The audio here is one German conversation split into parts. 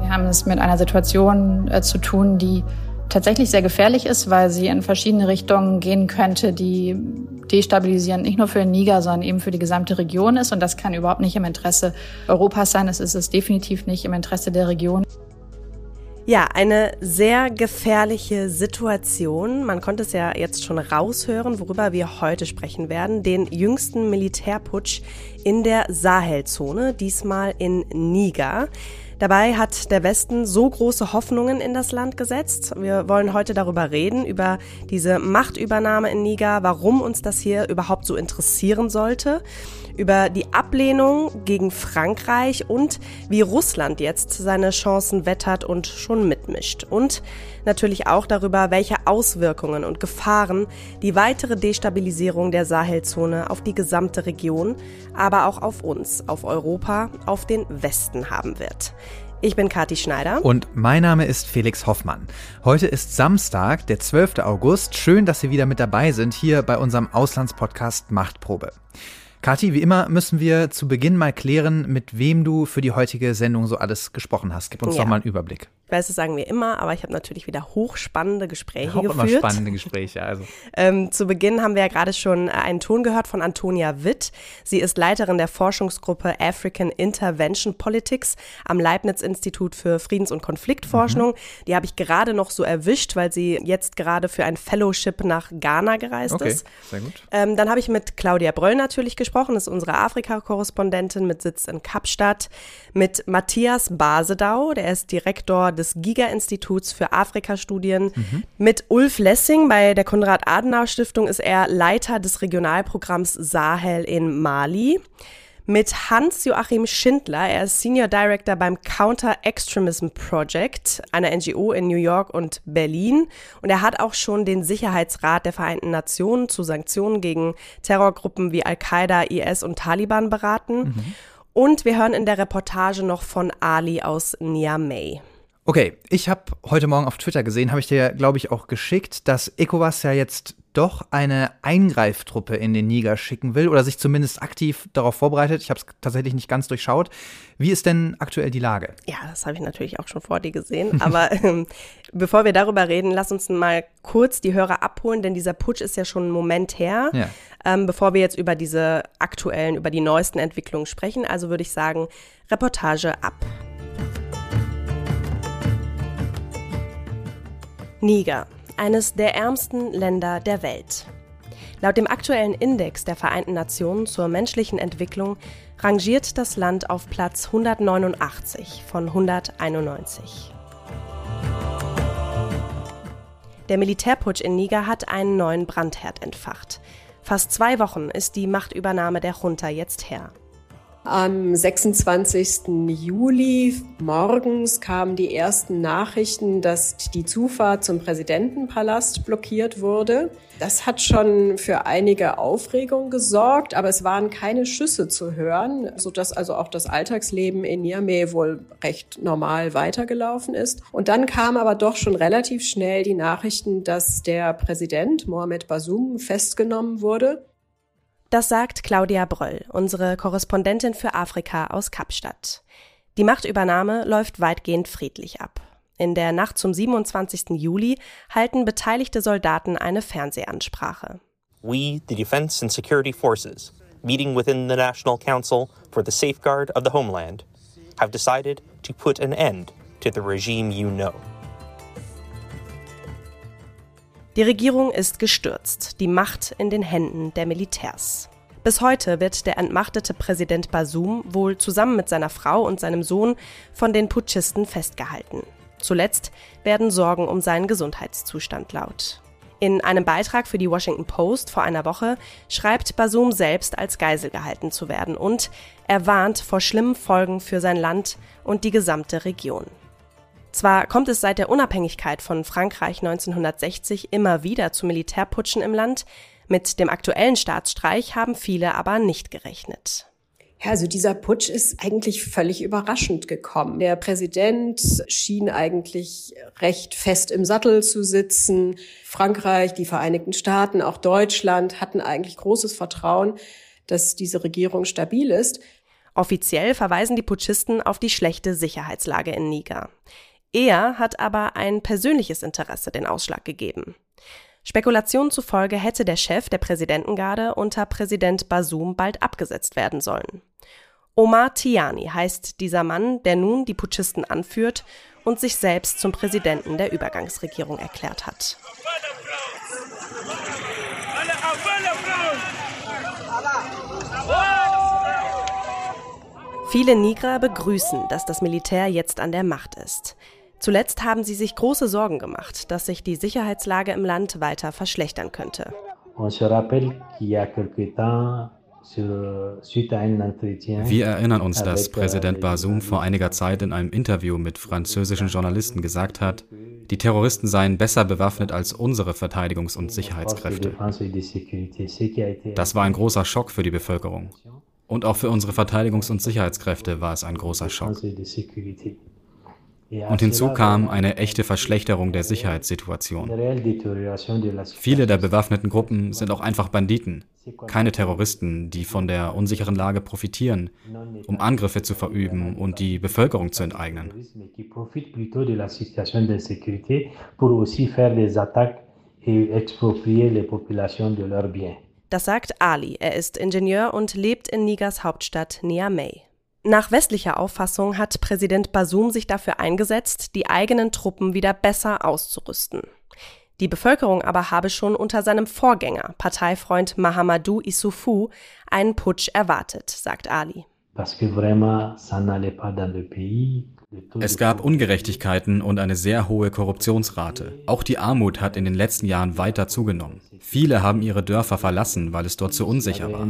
Wir haben es mit einer Situation äh, zu tun, die tatsächlich sehr gefährlich ist, weil sie in verschiedene Richtungen gehen könnte, die destabilisierend nicht nur für den Niger, sondern eben für die gesamte Region ist. Und das kann überhaupt nicht im Interesse Europas sein. Es ist es definitiv nicht im Interesse der Region. Ja, eine sehr gefährliche Situation. Man konnte es ja jetzt schon raushören, worüber wir heute sprechen werden. Den jüngsten Militärputsch in der Sahelzone, diesmal in Niger. Dabei hat der Westen so große Hoffnungen in das Land gesetzt. Wir wollen heute darüber reden, über diese Machtübernahme in Niger, warum uns das hier überhaupt so interessieren sollte über die Ablehnung gegen Frankreich und wie Russland jetzt seine Chancen wettert und schon mitmischt. Und natürlich auch darüber, welche Auswirkungen und Gefahren die weitere Destabilisierung der Sahelzone auf die gesamte Region, aber auch auf uns, auf Europa, auf den Westen haben wird. Ich bin Kathi Schneider. Und mein Name ist Felix Hoffmann. Heute ist Samstag, der 12. August. Schön, dass Sie wieder mit dabei sind hier bei unserem Auslandspodcast Machtprobe. Kathi, wie immer müssen wir zu Beginn mal klären, mit wem du für die heutige Sendung so alles gesprochen hast. Gib uns ja. doch mal einen Überblick. Ich weiß, das sagen wir immer, aber ich habe natürlich wieder hochspannende Gespräche auch geführt. Immer spannende Gespräche, also. ähm, zu Beginn haben wir ja gerade schon äh, einen Ton gehört von Antonia Witt. Sie ist Leiterin der Forschungsgruppe African Intervention Politics am Leibniz-Institut für Friedens- und Konfliktforschung. Mhm. Die habe ich gerade noch so erwischt, weil sie jetzt gerade für ein Fellowship nach Ghana gereist okay, ist. Sehr gut. Ähm, dann habe ich mit Claudia Bröll natürlich gesprochen, das ist unsere Afrika-Korrespondentin mit Sitz in Kapstadt, mit Matthias Basedau, der ist Direktor des Giga-Instituts für Afrikastudien. Mhm. Mit Ulf Lessing bei der Konrad-Adenauer-Stiftung ist er Leiter des Regionalprogramms Sahel in Mali mit Hans-Joachim Schindler. Er ist Senior Director beim Counter-Extremism Project, einer NGO in New York und Berlin. Und er hat auch schon den Sicherheitsrat der Vereinten Nationen zu Sanktionen gegen Terrorgruppen wie Al-Qaida, IS und Taliban beraten. Mhm. Und wir hören in der Reportage noch von Ali aus Niamey. Okay, ich habe heute Morgen auf Twitter gesehen, habe ich dir, glaube ich, auch geschickt, dass ECOWAS ja jetzt doch eine Eingreiftruppe in den Niger schicken will oder sich zumindest aktiv darauf vorbereitet. Ich habe es tatsächlich nicht ganz durchschaut. Wie ist denn aktuell die Lage? Ja, das habe ich natürlich auch schon vor dir gesehen. Aber ähm, bevor wir darüber reden, lass uns mal kurz die Hörer abholen, denn dieser Putsch ist ja schon einen Moment her. Ja. Ähm, bevor wir jetzt über diese aktuellen, über die neuesten Entwicklungen sprechen, also würde ich sagen, Reportage ab. Niger, eines der ärmsten Länder der Welt. Laut dem aktuellen Index der Vereinten Nationen zur menschlichen Entwicklung rangiert das Land auf Platz 189 von 191. Der Militärputsch in Niger hat einen neuen Brandherd entfacht. Fast zwei Wochen ist die Machtübernahme der Junta jetzt her. Am 26. Juli morgens kamen die ersten Nachrichten, dass die Zufahrt zum Präsidentenpalast blockiert wurde. Das hat schon für einige Aufregung gesorgt, aber es waren keine Schüsse zu hören, sodass also auch das Alltagsleben in Niamey wohl recht normal weitergelaufen ist. Und dann kamen aber doch schon relativ schnell die Nachrichten, dass der Präsident Mohamed Bazoum festgenommen wurde. Das sagt Claudia Bröll, unsere Korrespondentin für Afrika aus Kapstadt. Die Machtübernahme läuft weitgehend friedlich ab. In der Nacht zum 27. Juli halten beteiligte Soldaten eine Fernsehansprache. We, the Defense and Security Forces, meeting within the National Council for the Safeguard of the Homeland, have decided to put an end to the regime you know. Die Regierung ist gestürzt, die Macht in den Händen der Militärs. Bis heute wird der entmachtete Präsident Basum wohl zusammen mit seiner Frau und seinem Sohn von den Putschisten festgehalten. Zuletzt werden Sorgen um seinen Gesundheitszustand laut. In einem Beitrag für die Washington Post vor einer Woche schreibt Basum selbst als Geisel gehalten zu werden und er warnt vor schlimmen Folgen für sein Land und die gesamte Region. Zwar kommt es seit der Unabhängigkeit von Frankreich 1960 immer wieder zu Militärputschen im Land, mit dem aktuellen Staatsstreich haben viele aber nicht gerechnet. Ja, also dieser Putsch ist eigentlich völlig überraschend gekommen. Der Präsident schien eigentlich recht fest im Sattel zu sitzen. Frankreich, die Vereinigten Staaten, auch Deutschland hatten eigentlich großes Vertrauen, dass diese Regierung stabil ist. Offiziell verweisen die Putschisten auf die schlechte Sicherheitslage in Niger. Er hat aber ein persönliches Interesse den Ausschlag gegeben. Spekulationen zufolge hätte der Chef der Präsidentengarde unter Präsident Basum bald abgesetzt werden sollen. Omar Tiani heißt dieser Mann, der nun die Putschisten anführt und sich selbst zum Präsidenten der Übergangsregierung erklärt hat. Viele Niger begrüßen, dass das Militär jetzt an der Macht ist. Zuletzt haben sie sich große Sorgen gemacht, dass sich die Sicherheitslage im Land weiter verschlechtern könnte. Wir erinnern uns, dass Präsident Bazoum vor einiger Zeit in einem Interview mit französischen Journalisten gesagt hat, die Terroristen seien besser bewaffnet als unsere Verteidigungs- und Sicherheitskräfte. Das war ein großer Schock für die Bevölkerung. Und auch für unsere Verteidigungs- und Sicherheitskräfte war es ein großer Schock. Und hinzu kam eine echte Verschlechterung der Sicherheitssituation. Viele der bewaffneten Gruppen sind auch einfach Banditen, keine Terroristen, die von der unsicheren Lage profitieren, um Angriffe zu verüben und die Bevölkerung zu enteignen. Das sagt Ali. Er ist Ingenieur und lebt in Nigers Hauptstadt Niamey. Nach westlicher Auffassung hat Präsident Basum sich dafür eingesetzt, die eigenen Truppen wieder besser auszurüsten. Die Bevölkerung aber habe schon unter seinem Vorgänger, Parteifreund Mahamadou Issoufou, einen Putsch erwartet, sagt Ali. Es gab Ungerechtigkeiten und eine sehr hohe Korruptionsrate. Auch die Armut hat in den letzten Jahren weiter zugenommen. Viele haben ihre Dörfer verlassen, weil es dort zu unsicher war.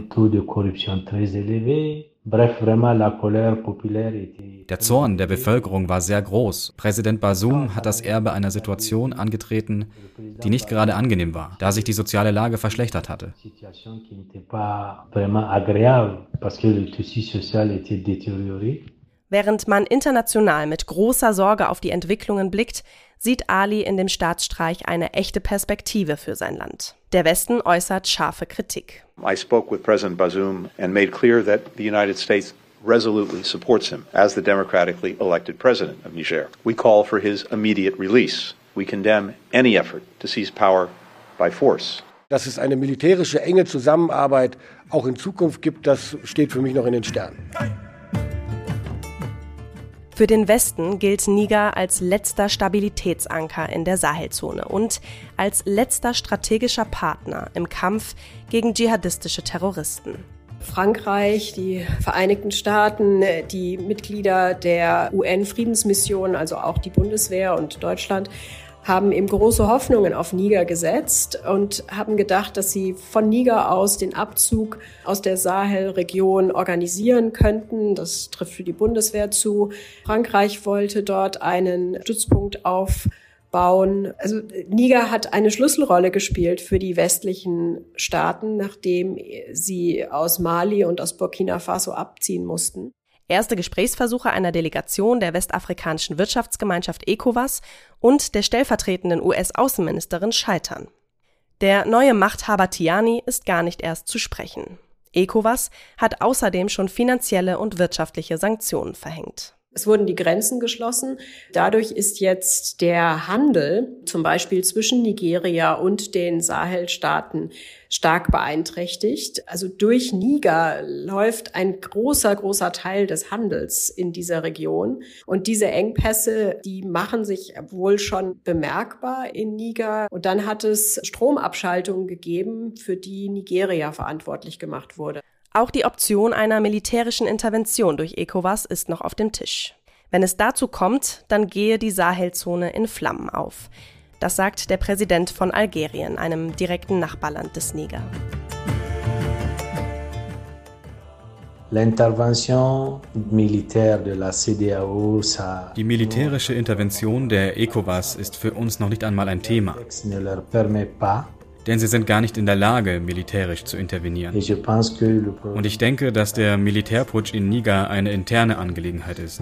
Der Zorn der Bevölkerung war sehr groß. Präsident Basum hat das Erbe einer Situation angetreten, die nicht gerade angenehm war, da sich die soziale Lage verschlechtert hatte. Während man international mit großer Sorge auf die Entwicklungen blickt, sieht Ali in dem Staatsstreich eine echte Perspektive für sein Land. Der Westen äußert scharfe Kritik. I spoke with President Bazoum and made clear that the United States resolutely supports him as the democratically elected president of Niger. We call for his immediate release. We condemn any effort to seize power by force. Dass es eine militärische enge Zusammenarbeit auch in Zukunft gibt, das steht für mich noch in den Sternen. Für den Westen gilt Niger als letzter Stabilitätsanker in der Sahelzone und als letzter strategischer Partner im Kampf gegen dschihadistische Terroristen. Frankreich, die Vereinigten Staaten, die Mitglieder der UN-Friedensmission, also auch die Bundeswehr und Deutschland, haben eben große Hoffnungen auf Niger gesetzt und haben gedacht, dass sie von Niger aus den Abzug aus der Sahelregion organisieren könnten. Das trifft für die Bundeswehr zu. Frankreich wollte dort einen Stützpunkt aufbauen. Also Niger hat eine Schlüsselrolle gespielt für die westlichen Staaten, nachdem sie aus Mali und aus Burkina Faso abziehen mussten. Erste Gesprächsversuche einer Delegation der westafrikanischen Wirtschaftsgemeinschaft ECOWAS und der stellvertretenden US-Außenministerin scheitern. Der neue Machthaber Tiani ist gar nicht erst zu sprechen. ECOWAS hat außerdem schon finanzielle und wirtschaftliche Sanktionen verhängt. Es wurden die Grenzen geschlossen. Dadurch ist jetzt der Handel zum Beispiel zwischen Nigeria und den Sahelstaaten stark beeinträchtigt. Also durch Niger läuft ein großer, großer Teil des Handels in dieser Region. Und diese Engpässe, die machen sich wohl schon bemerkbar in Niger. Und dann hat es Stromabschaltungen gegeben, für die Nigeria verantwortlich gemacht wurde. Auch die Option einer militärischen Intervention durch ECOWAS ist noch auf dem Tisch. Wenn es dazu kommt, dann gehe die Sahelzone in Flammen auf. Das sagt der Präsident von Algerien, einem direkten Nachbarland des Niger. Die militärische Intervention der ECOWAS ist für uns noch nicht einmal ein Thema denn sie sind gar nicht in der Lage, militärisch zu intervenieren. Und ich denke, dass der Militärputsch in Niger eine interne Angelegenheit ist.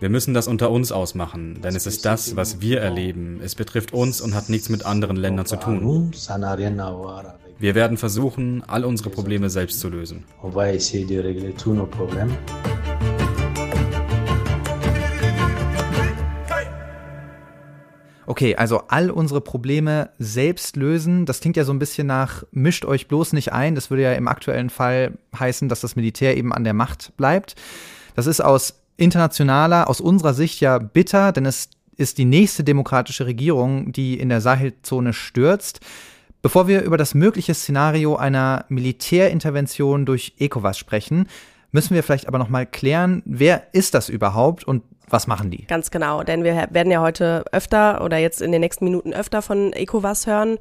Wir müssen das unter uns ausmachen, denn es ist das, was wir erleben. Es betrifft uns und hat nichts mit anderen Ländern zu tun. Wir werden versuchen, all unsere Probleme selbst zu lösen. Okay, also all unsere Probleme selbst lösen, das klingt ja so ein bisschen nach, mischt euch bloß nicht ein. Das würde ja im aktuellen Fall heißen, dass das Militär eben an der Macht bleibt. Das ist aus internationaler, aus unserer Sicht ja bitter, denn es ist die nächste demokratische Regierung, die in der Sahelzone stürzt. Bevor wir über das mögliche Szenario einer Militärintervention durch ECOWAS sprechen, müssen wir vielleicht aber noch mal klären, wer ist das überhaupt und was machen die? Ganz genau, denn wir werden ja heute öfter oder jetzt in den nächsten Minuten öfter von ECOWAS hören.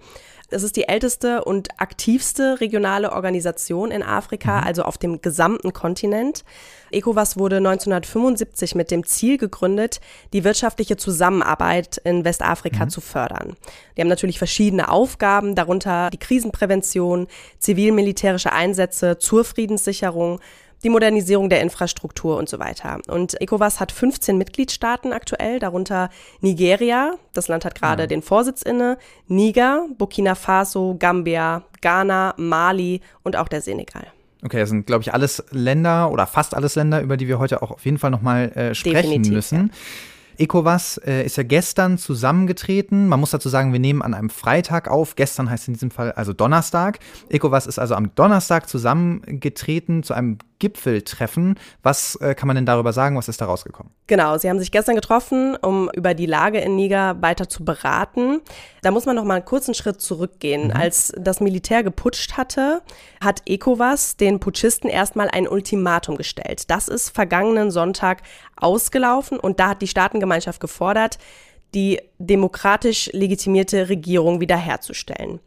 Es ist die älteste und aktivste regionale Organisation in Afrika, mhm. also auf dem gesamten Kontinent. ECOWAS wurde 1975 mit dem Ziel gegründet, die wirtschaftliche Zusammenarbeit in Westafrika mhm. zu fördern. Die haben natürlich verschiedene Aufgaben, darunter die Krisenprävention, zivil-militärische Einsätze zur Friedenssicherung, die Modernisierung der Infrastruktur und so weiter. Und ECOWAS hat 15 Mitgliedstaaten aktuell, darunter Nigeria, das Land hat gerade ja. den Vorsitz inne, Niger, Burkina Faso, Gambia, Ghana, Mali und auch der Senegal. Okay, das sind, glaube ich, alles Länder oder fast alles Länder, über die wir heute auch auf jeden Fall nochmal äh, sprechen Definitiv, müssen. Ja. ECOWAS äh, ist ja gestern zusammengetreten. Man muss dazu sagen, wir nehmen an einem Freitag auf. Gestern heißt in diesem Fall also Donnerstag. ECOWAS ist also am Donnerstag zusammengetreten zu einem Gipfeltreffen. Was äh, kann man denn darüber sagen? Was ist da rausgekommen? Genau, sie haben sich gestern getroffen, um über die Lage in Niger weiter zu beraten. Da muss man noch mal einen kurzen Schritt zurückgehen. Mhm. Als das Militär geputscht hatte, hat ECOWAS den Putschisten erstmal ein Ultimatum gestellt. Das ist vergangenen Sonntag ausgelaufen und da hat die Staatengemeinschaft gefordert, die demokratisch legitimierte Regierung wiederherzustellen.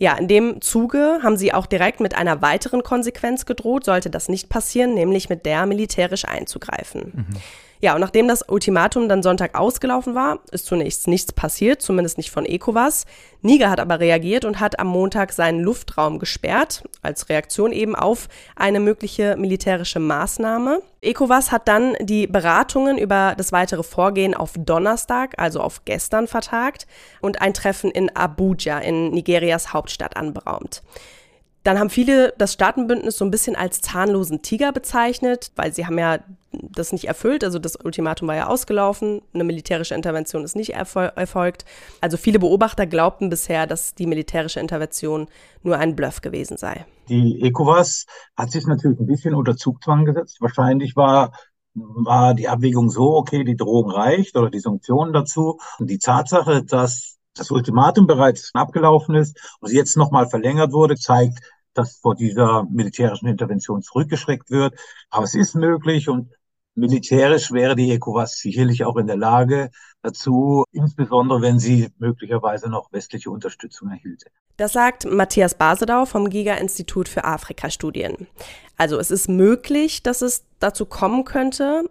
Ja, in dem Zuge haben sie auch direkt mit einer weiteren Konsequenz gedroht, sollte das nicht passieren, nämlich mit der militärisch einzugreifen. Mhm. Ja, und nachdem das Ultimatum dann Sonntag ausgelaufen war, ist zunächst nichts passiert, zumindest nicht von ECOWAS. Niger hat aber reagiert und hat am Montag seinen Luftraum gesperrt, als Reaktion eben auf eine mögliche militärische Maßnahme. ECOWAS hat dann die Beratungen über das weitere Vorgehen auf Donnerstag, also auf gestern, vertagt und ein Treffen in Abuja in Nigerias Hauptstadt anberaumt. Dann haben viele das Staatenbündnis so ein bisschen als zahnlosen Tiger bezeichnet, weil sie haben ja das nicht erfüllt. Also das Ultimatum war ja ausgelaufen, eine militärische Intervention ist nicht erfol erfolgt. Also viele Beobachter glaubten bisher, dass die militärische Intervention nur ein Bluff gewesen sei. Die ECOWAS hat sich natürlich ein bisschen unter Zugzwang gesetzt. Wahrscheinlich war war die Abwägung so, okay, die Drohung reicht oder die Sanktionen dazu. Und die Tatsache, dass das Ultimatum bereits abgelaufen ist und jetzt nochmal verlängert wurde, zeigt, dass vor dieser militärischen Intervention zurückgeschreckt wird. Aber es ist möglich und militärisch wäre die ECOWAS sicherlich auch in der Lage dazu, insbesondere wenn sie möglicherweise noch westliche Unterstützung erhielte. Das sagt Matthias Basedau vom Giga-Institut für Afrikastudien. Also es ist möglich, dass es dazu kommen könnte,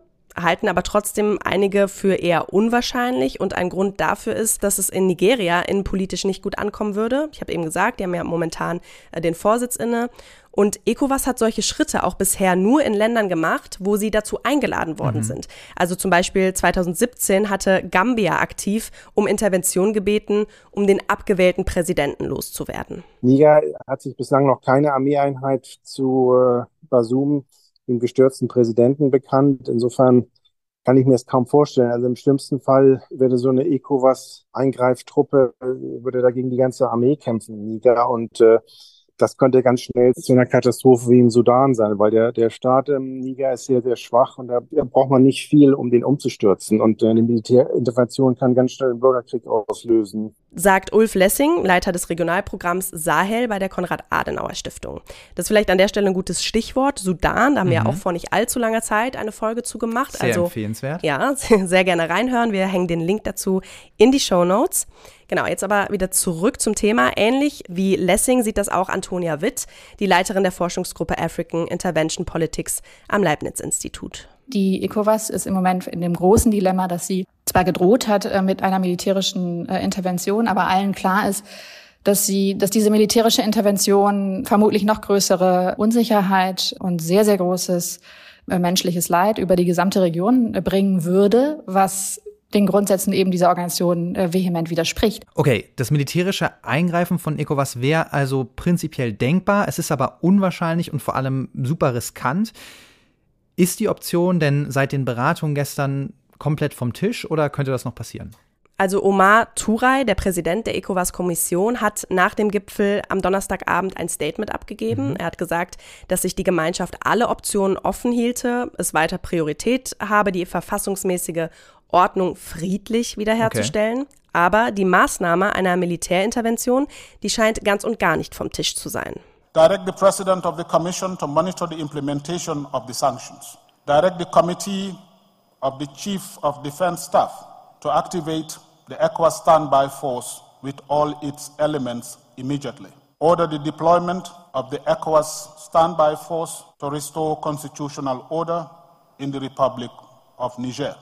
halten aber trotzdem einige für eher unwahrscheinlich. Und ein Grund dafür ist, dass es in Nigeria innenpolitisch nicht gut ankommen würde. Ich habe eben gesagt, die haben ja momentan äh, den Vorsitz inne. Und ECOWAS hat solche Schritte auch bisher nur in Ländern gemacht, wo sie dazu eingeladen worden mhm. sind. Also zum Beispiel 2017 hatte Gambia aktiv um Intervention gebeten, um den abgewählten Präsidenten loszuwerden. Niger hat sich bislang noch keine Armeeeinheit zu äh, Basum dem gestürzten Präsidenten bekannt. Insofern kann ich mir es kaum vorstellen. Also im schlimmsten Fall würde so eine ECOWAS-Eingreiftruppe, äh, würde dagegen die ganze Armee kämpfen Niger und äh, das könnte ganz schnell zu einer Katastrophe wie im Sudan sein, weil der, der Staat im Niger ist sehr, sehr schwach und da braucht man nicht viel, um den umzustürzen. Und äh, eine Militärintervention kann ganz schnell einen Bürgerkrieg auslösen. Sagt Ulf Lessing, Leiter des Regionalprogramms Sahel bei der Konrad-Adenauer-Stiftung. Das ist vielleicht an der Stelle ein gutes Stichwort. Sudan, da haben mhm. wir auch vor nicht allzu langer Zeit eine Folge zu gemacht. Sehr also, empfehlenswert. Ja, sehr gerne reinhören. Wir hängen den Link dazu in die Show Notes. Genau, jetzt aber wieder zurück zum Thema. Ähnlich wie Lessing sieht das auch Antonia Witt, die Leiterin der Forschungsgruppe African Intervention Politics am Leibniz-Institut. Die ECOWAS ist im Moment in dem großen Dilemma, dass sie zwar gedroht hat äh, mit einer militärischen äh, Intervention, aber allen klar ist, dass sie, dass diese militärische Intervention vermutlich noch größere Unsicherheit und sehr, sehr großes äh, menschliches Leid über die gesamte Region bringen würde, was den Grundsätzen eben dieser Organisation äh, vehement widerspricht. Okay, das militärische Eingreifen von ECOWAS wäre also prinzipiell denkbar. Es ist aber unwahrscheinlich und vor allem super riskant. Ist die Option denn seit den Beratungen gestern komplett vom Tisch oder könnte das noch passieren? Also Omar Turay, der Präsident der ECOWAS-Kommission, hat nach dem Gipfel am Donnerstagabend ein Statement abgegeben. Mhm. Er hat gesagt, dass sich die Gemeinschaft alle Optionen offen hielte, es weiter Priorität habe, die verfassungsmäßige Ordnung friedlich wiederherzustellen. Okay. Aber die Maßnahme einer Militärintervention, die scheint ganz und gar nicht vom Tisch zu sein. Direct the President of the Commission to monitor the implementation of the sanctions. Direct the Committee of the Chief of Defense Staff to activate the ECOWAS standby force with all its elements immediately. Order the deployment of the ECOWAS standby force to restore constitutional order in the Republic of Niger.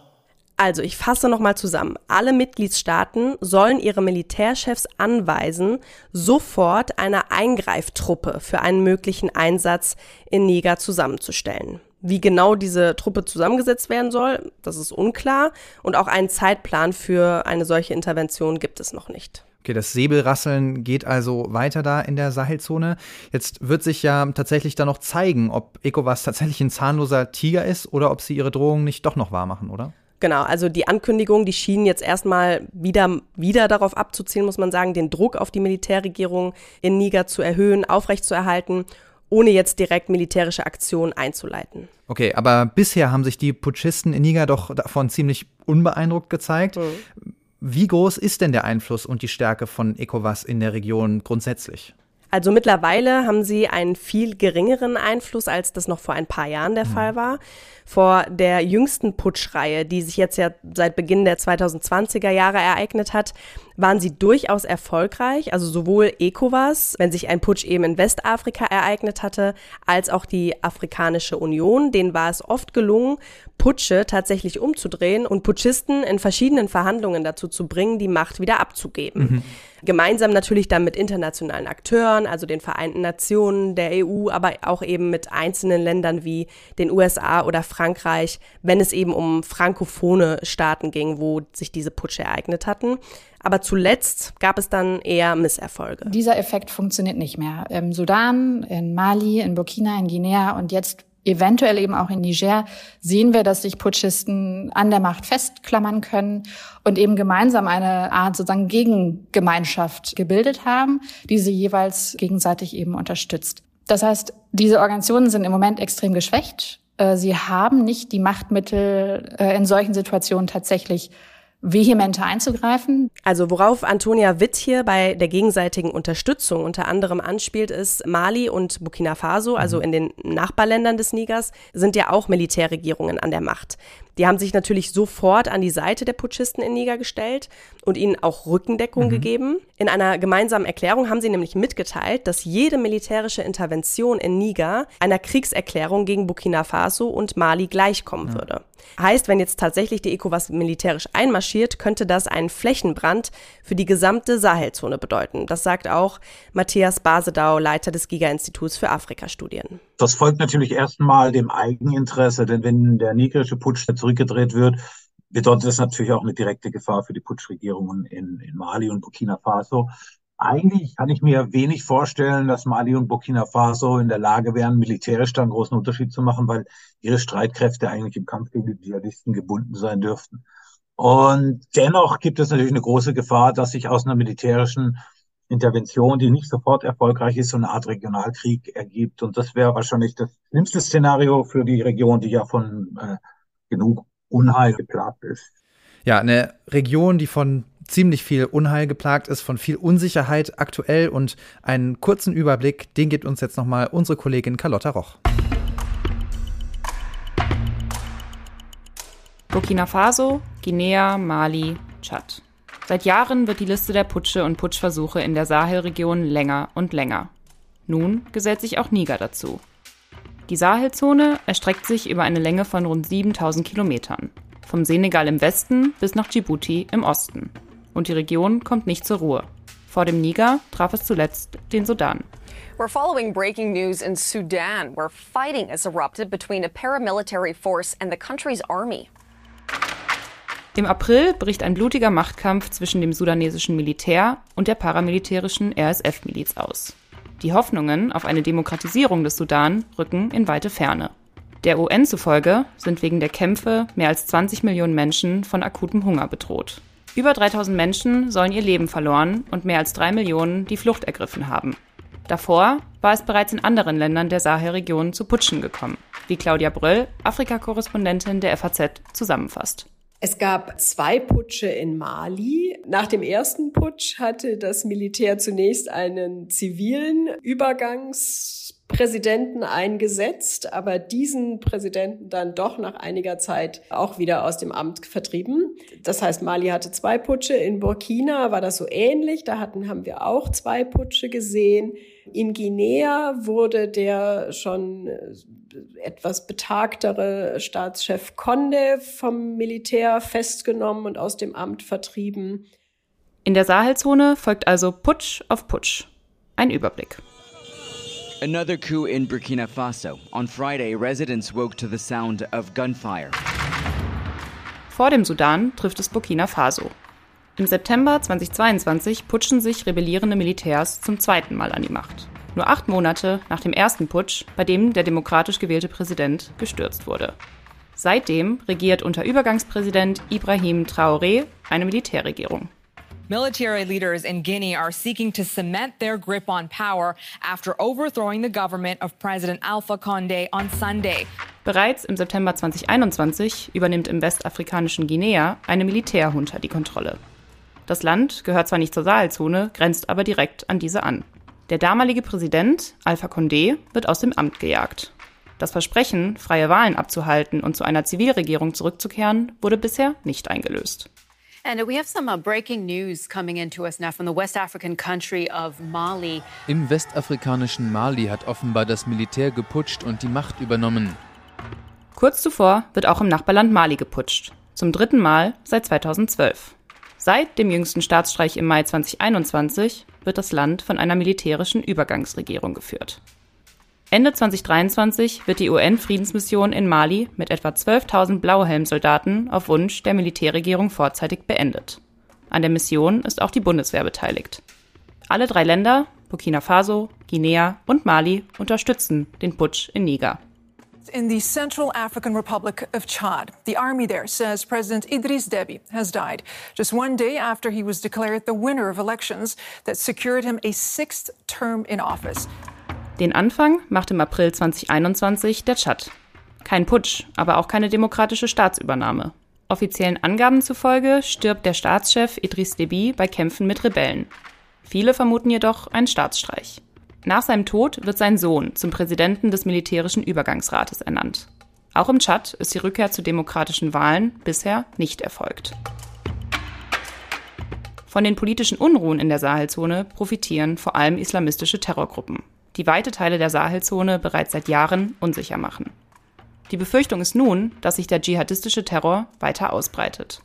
Also, ich fasse nochmal zusammen. Alle Mitgliedstaaten sollen ihre Militärchefs anweisen, sofort eine Eingreiftruppe für einen möglichen Einsatz in Niger zusammenzustellen. Wie genau diese Truppe zusammengesetzt werden soll, das ist unklar. Und auch einen Zeitplan für eine solche Intervention gibt es noch nicht. Okay, das Säbelrasseln geht also weiter da in der Sahelzone. Jetzt wird sich ja tatsächlich da noch zeigen, ob ECOWAS tatsächlich ein zahnloser Tiger ist oder ob sie ihre Drohung nicht doch noch wahr machen, oder? Genau, also die Ankündigung, die schienen jetzt erstmal wieder, wieder darauf abzuzielen, muss man sagen, den Druck auf die Militärregierung in Niger zu erhöhen, aufrechtzuerhalten ohne jetzt direkt militärische Aktionen einzuleiten. Okay, aber bisher haben sich die Putschisten in Niger doch davon ziemlich unbeeindruckt gezeigt. Mhm. Wie groß ist denn der Einfluss und die Stärke von ECOWAS in der Region grundsätzlich? Also mittlerweile haben sie einen viel geringeren Einfluss, als das noch vor ein paar Jahren der mhm. Fall war. Vor der jüngsten Putschreihe, die sich jetzt ja seit Beginn der 2020er Jahre ereignet hat, waren sie durchaus erfolgreich. Also sowohl ECOWAS, wenn sich ein Putsch eben in Westafrika ereignet hatte, als auch die Afrikanische Union. Denen war es oft gelungen, Putsche tatsächlich umzudrehen und Putschisten in verschiedenen Verhandlungen dazu zu bringen, die Macht wieder abzugeben. Mhm. Gemeinsam natürlich dann mit internationalen Akteuren, also den Vereinten Nationen, der EU, aber auch eben mit einzelnen Ländern wie den USA oder Frankreich, wenn es eben um frankophone Staaten ging, wo sich diese Putsche ereignet hatten. Aber zuletzt gab es dann eher Misserfolge. Dieser Effekt funktioniert nicht mehr. Im Sudan, in Mali, in Burkina, in Guinea und jetzt eventuell eben auch in Niger sehen wir, dass sich Putschisten an der Macht festklammern können und eben gemeinsam eine Art sozusagen Gegengemeinschaft gebildet haben, die sie jeweils gegenseitig eben unterstützt. Das heißt, diese Organisationen sind im Moment extrem geschwächt. Äh, sie haben nicht die Machtmittel äh, in solchen Situationen tatsächlich vehementer einzugreifen. Also worauf Antonia Witt hier bei der gegenseitigen Unterstützung unter anderem anspielt, ist Mali und Burkina Faso, also mhm. in den Nachbarländern des Nigers, sind ja auch Militärregierungen an der Macht. Die haben sich natürlich sofort an die Seite der Putschisten in Niger gestellt und ihnen auch Rückendeckung mhm. gegeben. In einer gemeinsamen Erklärung haben sie nämlich mitgeteilt, dass jede militärische Intervention in Niger einer Kriegserklärung gegen Burkina Faso und Mali gleichkommen ja. würde. Heißt, wenn jetzt tatsächlich die ECOWAS militärisch einmarschiert, könnte das einen Flächenbrand für die gesamte Sahelzone bedeuten. Das sagt auch Matthias Basedau, Leiter des Giga-Instituts für Afrikastudien. Das folgt natürlich erstmal dem Eigeninteresse, denn wenn der nigerische Putsch zurückgedreht wird, bedeutet das natürlich auch eine direkte Gefahr für die Putschregierungen in, in Mali und Burkina Faso. Eigentlich kann ich mir wenig vorstellen, dass Mali und Burkina Faso in der Lage wären, militärisch da einen großen Unterschied zu machen, weil ihre Streitkräfte eigentlich im Kampf gegen die Dschihadisten gebunden sein dürften. Und dennoch gibt es natürlich eine große Gefahr, dass sich aus einer militärischen Intervention, die nicht sofort erfolgreich ist, so eine Art Regionalkrieg ergibt. Und das wäre wahrscheinlich das schlimmste Szenario für die Region, die ja von äh, genug Unheil geplagt ist. Ja, eine Region, die von ziemlich viel Unheil geplagt ist, von viel Unsicherheit aktuell und einen kurzen Überblick, den gibt uns jetzt nochmal unsere Kollegin Carlotta Roch. Burkina Faso, Guinea, Mali, Tschad. Seit Jahren wird die Liste der Putsche und Putschversuche in der Sahelregion länger und länger. Nun gesellt sich auch Niger dazu. Die Sahelzone erstreckt sich über eine Länge von rund 7000 Kilometern, vom Senegal im Westen bis nach Djibouti im Osten. Und die Region kommt nicht zur Ruhe. Vor dem Niger traf es zuletzt den Sudan. We're following breaking news in Sudan, where fighting has erupted between a paramilitary force and the country's army. Im April bricht ein blutiger Machtkampf zwischen dem sudanesischen Militär und der paramilitärischen RSF-Miliz aus. Die Hoffnungen auf eine Demokratisierung des Sudan rücken in weite Ferne. Der UN zufolge sind wegen der Kämpfe mehr als 20 Millionen Menschen von akutem Hunger bedroht. Über 3000 Menschen sollen ihr Leben verloren und mehr als drei Millionen die Flucht ergriffen haben. Davor war es bereits in anderen Ländern der Sahelregion zu Putschen gekommen, wie Claudia Bröll, Afrika-Korrespondentin der FAZ, zusammenfasst. Es gab zwei Putsche in Mali. Nach dem ersten Putsch hatte das Militär zunächst einen zivilen Übergangspräsidenten eingesetzt, aber diesen Präsidenten dann doch nach einiger Zeit auch wieder aus dem Amt vertrieben. Das heißt, Mali hatte zwei Putsche. In Burkina war das so ähnlich. Da hatten, haben wir auch zwei Putsche gesehen. In Guinea wurde der schon äh, etwas betagtere Staatschef Conde vom Militär festgenommen und aus dem Amt vertrieben. In der Sahelzone folgt also Putsch auf Putsch. Ein Überblick. Another coup in Burkina Faso. On Friday, residents woke to the sound of gunfire. Vor dem Sudan trifft es Burkina Faso. Im September 2022 putschen sich rebellierende Militärs zum zweiten Mal an die Macht. Nur acht Monate nach dem ersten Putsch, bei dem der demokratisch gewählte Präsident gestürzt wurde. Seitdem regiert unter Übergangspräsident Ibrahim Traoré eine Militärregierung. Military leaders in Guinea are seeking to cement their grip on power after overthrowing the government of President Alpha Condé on Sunday. Bereits im September 2021 übernimmt im westafrikanischen Guinea eine Militärjunta die Kontrolle. Das Land gehört zwar nicht zur Sahelzone, grenzt aber direkt an diese an. Der damalige Präsident, Alpha Condé, wird aus dem Amt gejagt. Das Versprechen, freie Wahlen abzuhalten und zu einer Zivilregierung zurückzukehren, wurde bisher nicht eingelöst. Im westafrikanischen Mali hat offenbar das Militär geputscht und die Macht übernommen. Kurz zuvor wird auch im Nachbarland Mali geputscht. Zum dritten Mal seit 2012. Seit dem jüngsten Staatsstreich im Mai 2021 wird das Land von einer militärischen Übergangsregierung geführt. Ende 2023 wird die UN-Friedensmission in Mali mit etwa 12.000 Blauhelmsoldaten auf Wunsch der Militärregierung vorzeitig beendet. An der Mission ist auch die Bundeswehr beteiligt. Alle drei Länder, Burkina Faso, Guinea und Mali, unterstützen den Putsch in Niger. In the Central African Republic of Chad, the army there says President Idris Deby has died just one day after he was declared the winner of elections that secured him a sixth term in office. Den Anfang macht im April 2021 der Tschad. Kein Putsch, aber auch keine demokratische Staatsübernahme. Offiziellen Angaben zufolge stirbt der Staatschef Idris Deby bei Kämpfen mit Rebellen. Viele vermuten jedoch einen Staatsstreich. Nach seinem Tod wird sein Sohn zum Präsidenten des militärischen Übergangsrates ernannt. Auch im Tschad ist die Rückkehr zu demokratischen Wahlen bisher nicht erfolgt. Von den politischen Unruhen in der Sahelzone profitieren vor allem islamistische Terrorgruppen, die weite Teile der Sahelzone bereits seit Jahren unsicher machen. Die Befürchtung ist nun, dass sich der dschihadistische Terror weiter ausbreitet.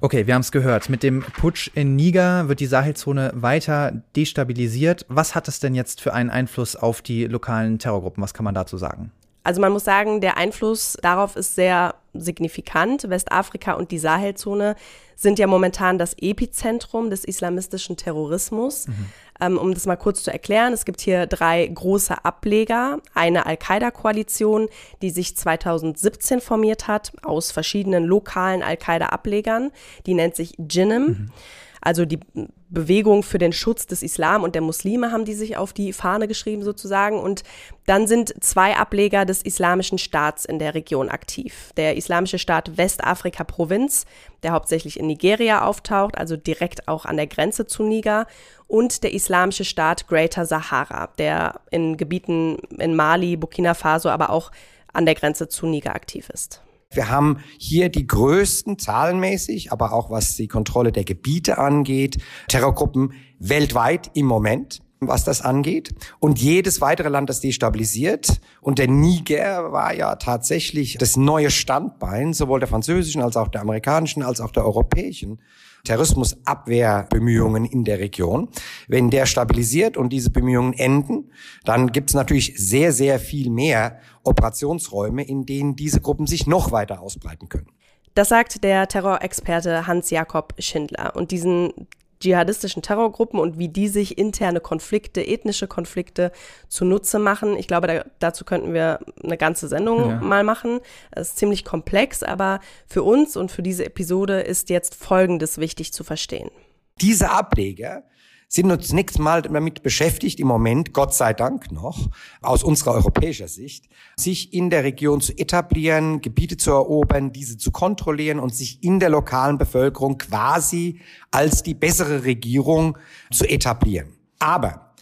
Okay, wir haben es gehört. Mit dem Putsch in Niger wird die Sahelzone weiter destabilisiert. Was hat es denn jetzt für einen Einfluss auf die lokalen Terrorgruppen? Was kann man dazu sagen? Also man muss sagen, der Einfluss darauf ist sehr signifikant. Westafrika und die Sahelzone sind ja momentan das Epizentrum des islamistischen Terrorismus. Mhm. Ähm, um das mal kurz zu erklären, es gibt hier drei große Ableger. Eine Al-Qaida-Koalition, die sich 2017 formiert hat aus verschiedenen lokalen Al-Qaida-Ablegern. Die nennt sich Jinnim. Mhm. Also die Bewegung für den Schutz des Islam und der Muslime haben die sich auf die Fahne geschrieben sozusagen. Und dann sind zwei Ableger des Islamischen Staats in der Region aktiv. Der Islamische Staat Westafrika-Provinz, der hauptsächlich in Nigeria auftaucht, also direkt auch an der Grenze zu Niger. Und der Islamische Staat Greater Sahara, der in Gebieten in Mali, Burkina Faso, aber auch an der Grenze zu Niger aktiv ist. Wir haben hier die größten zahlenmäßig, aber auch was die Kontrolle der Gebiete angeht, Terrorgruppen weltweit im Moment was das angeht. Und jedes weitere Land, das destabilisiert. Und der Niger war ja tatsächlich das neue Standbein, sowohl der französischen als auch der amerikanischen als auch der europäischen Terrorismusabwehrbemühungen in der Region. Wenn der stabilisiert und diese Bemühungen enden, dann gibt es natürlich sehr, sehr viel mehr Operationsräume, in denen diese Gruppen sich noch weiter ausbreiten können. Das sagt der Terrorexperte Hans-Jakob Schindler. Und diesen dschihadistischen Terrorgruppen und wie die sich interne Konflikte, ethnische Konflikte zunutze machen. Ich glaube, da, dazu könnten wir eine ganze Sendung ja. mal machen. Es ist ziemlich komplex, aber für uns und für diese Episode ist jetzt Folgendes wichtig zu verstehen. Diese Ableger sind uns zunächst mal damit beschäftigt, im Moment, Gott sei Dank noch, aus unserer europäischer Sicht, sich in der Region zu etablieren, Gebiete zu erobern, diese zu kontrollieren und sich in der lokalen Bevölkerung quasi als die bessere Regierung zu etablieren. Aber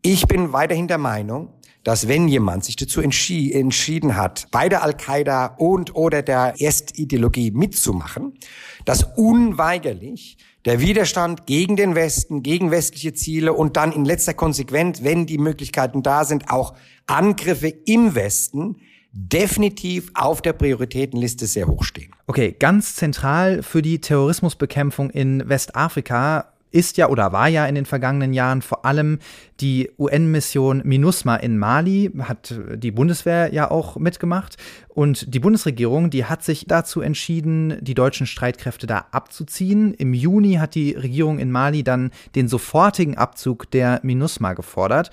ich bin weiterhin der Meinung, dass wenn jemand sich dazu entschieden hat, bei der Al-Qaida und oder der Erstideologie mitzumachen, dass unweigerlich der Widerstand gegen den Westen, gegen westliche Ziele und dann in letzter Konsequenz, wenn die Möglichkeiten da sind, auch Angriffe im Westen definitiv auf der Prioritätenliste sehr hoch stehen. Okay, ganz zentral für die Terrorismusbekämpfung in Westafrika ist ja oder war ja in den vergangenen Jahren vor allem die UN-Mission MINUSMA in Mali, hat die Bundeswehr ja auch mitgemacht. Und die Bundesregierung, die hat sich dazu entschieden, die deutschen Streitkräfte da abzuziehen. Im Juni hat die Regierung in Mali dann den sofortigen Abzug der MINUSMA gefordert.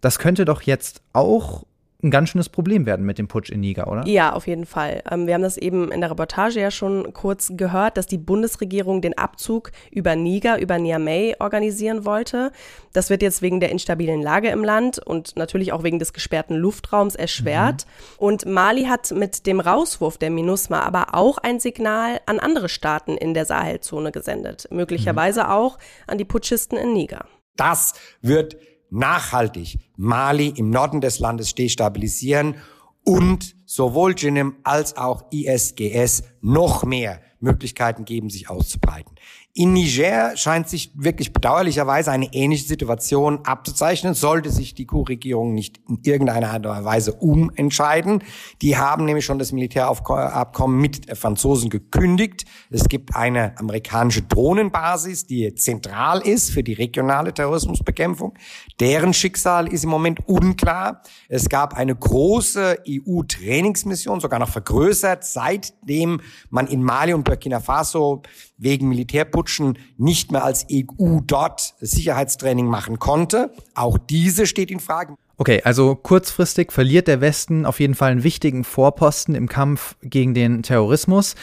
Das könnte doch jetzt auch ein ganz schönes Problem werden mit dem Putsch in Niger, oder? Ja, auf jeden Fall. Ähm, wir haben das eben in der Reportage ja schon kurz gehört, dass die Bundesregierung den Abzug über Niger, über Niamey organisieren wollte. Das wird jetzt wegen der instabilen Lage im Land und natürlich auch wegen des gesperrten Luftraums erschwert. Mhm. Und Mali hat mit dem Rauswurf der MINUSMA aber auch ein Signal an andere Staaten in der Sahelzone gesendet. Möglicherweise mhm. auch an die Putschisten in Niger. Das wird nachhaltig Mali im Norden des Landes destabilisieren und sowohl Jinim als auch ISGS noch mehr Möglichkeiten geben, sich auszubreiten. In Niger scheint sich wirklich bedauerlicherweise eine ähnliche Situation abzuzeichnen, sollte sich die Kuh-Regierung nicht in irgendeiner Art und Weise umentscheiden. Die haben nämlich schon das Militärabkommen mit Franzosen gekündigt. Es gibt eine amerikanische Drohnenbasis, die zentral ist für die regionale Terrorismusbekämpfung. Deren Schicksal ist im Moment unklar. Es gab eine große EU-Trainingsmission, sogar noch vergrößert, seitdem man in Mali und Burkina Faso wegen Militärputschen nicht mehr als EU dort Sicherheitstraining machen konnte. Auch diese steht in Frage. Okay, also kurzfristig verliert der Westen auf jeden Fall einen wichtigen Vorposten im Kampf gegen den Terrorismus.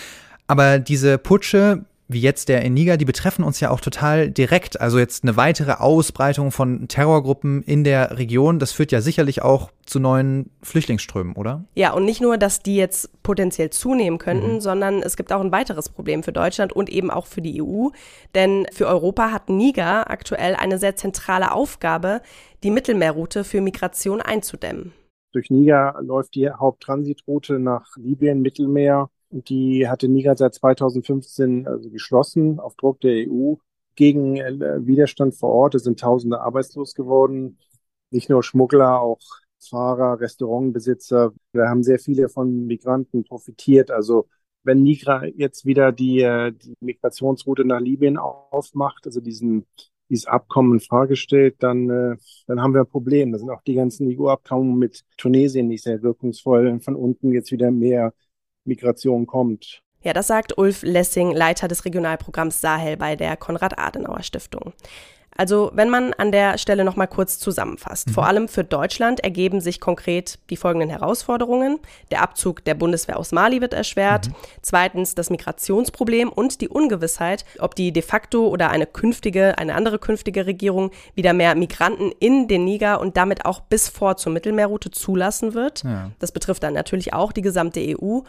Aber diese Putsche wie jetzt der in Niger, die betreffen uns ja auch total direkt. Also jetzt eine weitere Ausbreitung von Terrorgruppen in der Region, das führt ja sicherlich auch zu neuen Flüchtlingsströmen, oder? Ja, und nicht nur, dass die jetzt potenziell zunehmen könnten, mhm. sondern es gibt auch ein weiteres Problem für Deutschland und eben auch für die EU. Denn für Europa hat Niger aktuell eine sehr zentrale Aufgabe, die Mittelmeerroute für Migration einzudämmen. Durch Niger läuft die Haupttransitroute nach Libyen, Mittelmeer die hatte Niger seit 2015 also geschlossen auf Druck der EU gegen äh, Widerstand vor Ort. Es sind Tausende arbeitslos geworden. Nicht nur Schmuggler, auch Fahrer, Restaurantbesitzer. Da haben sehr viele von Migranten profitiert. Also wenn Niger jetzt wieder die, äh, die Migrationsroute nach Libyen aufmacht, also diesen dieses Abkommen in Frage stellt, dann, äh, dann haben wir ein Problem. Da sind auch die ganzen EU-Abkommen mit Tunesien nicht sehr wirkungsvoll. Von unten jetzt wieder mehr Migration kommt. Ja, das sagt Ulf Lessing, Leiter des Regionalprogramms Sahel bei der Konrad-Adenauer-Stiftung. Also, wenn man an der Stelle nochmal kurz zusammenfasst. Mhm. Vor allem für Deutschland ergeben sich konkret die folgenden Herausforderungen. Der Abzug der Bundeswehr aus Mali wird erschwert. Mhm. Zweitens das Migrationsproblem und die Ungewissheit, ob die de facto oder eine künftige, eine andere künftige Regierung wieder mehr Migranten in den Niger und damit auch bis vor zur Mittelmeerroute zulassen wird. Ja. Das betrifft dann natürlich auch die gesamte EU.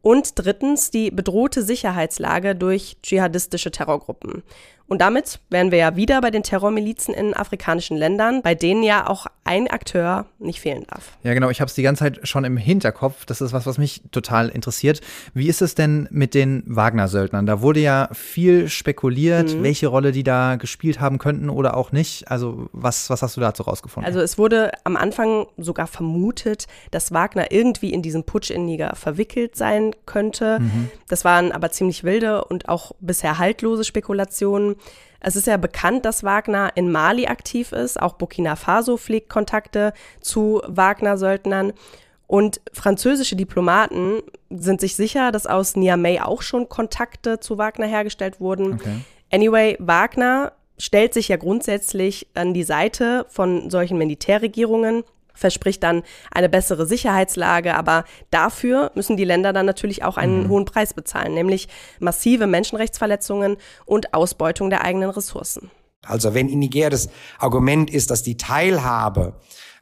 Und drittens die bedrohte Sicherheitslage durch dschihadistische Terrorgruppen. Und damit wären wir ja wieder bei den Terrormilizen in afrikanischen Ländern, bei denen ja auch ein Akteur nicht fehlen darf. Ja, genau. Ich habe es die ganze Zeit schon im Hinterkopf. Das ist was, was mich total interessiert. Wie ist es denn mit den Wagner-Söldnern? Da wurde ja viel spekuliert, mhm. welche Rolle die da gespielt haben könnten oder auch nicht. Also was, was hast du dazu rausgefunden? Also es wurde am Anfang sogar vermutet, dass Wagner irgendwie in diesen Putsch in Niger verwickelt sein könnte. Mhm. Das waren aber ziemlich wilde und auch bisher haltlose Spekulationen. Es ist ja bekannt, dass Wagner in Mali aktiv ist. Auch Burkina Faso pflegt Kontakte zu Wagner-Söldnern. Und französische Diplomaten sind sich sicher, dass aus Niamey auch schon Kontakte zu Wagner hergestellt wurden. Okay. Anyway, Wagner stellt sich ja grundsätzlich an die Seite von solchen Militärregierungen, verspricht dann eine bessere Sicherheitslage, aber dafür müssen die Länder dann natürlich auch einen mhm. hohen Preis bezahlen, nämlich massive Menschenrechtsverletzungen und Ausbeutung der eigenen Ressourcen. Also wenn in Niger das Argument ist, dass die Teilhabe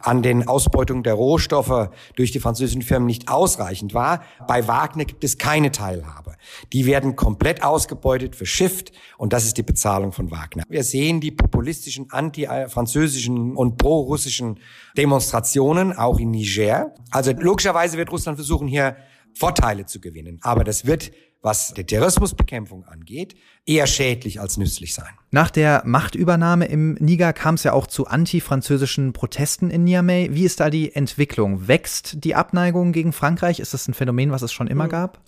an den Ausbeutungen der Rohstoffe durch die französischen Firmen nicht ausreichend war. Bei Wagner gibt es keine Teilhabe. Die werden komplett ausgebeutet, verschifft und das ist die Bezahlung von Wagner. Wir sehen die populistischen, anti-französischen und pro-russischen Demonstrationen auch in Niger. Also logischerweise wird Russland versuchen, hier Vorteile zu gewinnen. Aber das wird was die Terrorismusbekämpfung angeht, eher schädlich als nützlich sein. Nach der Machtübernahme im Niger kam es ja auch zu antifranzösischen Protesten in Niamey. Wie ist da die Entwicklung? Wächst die Abneigung gegen Frankreich? Ist das ein Phänomen, was es schon immer hm. gab?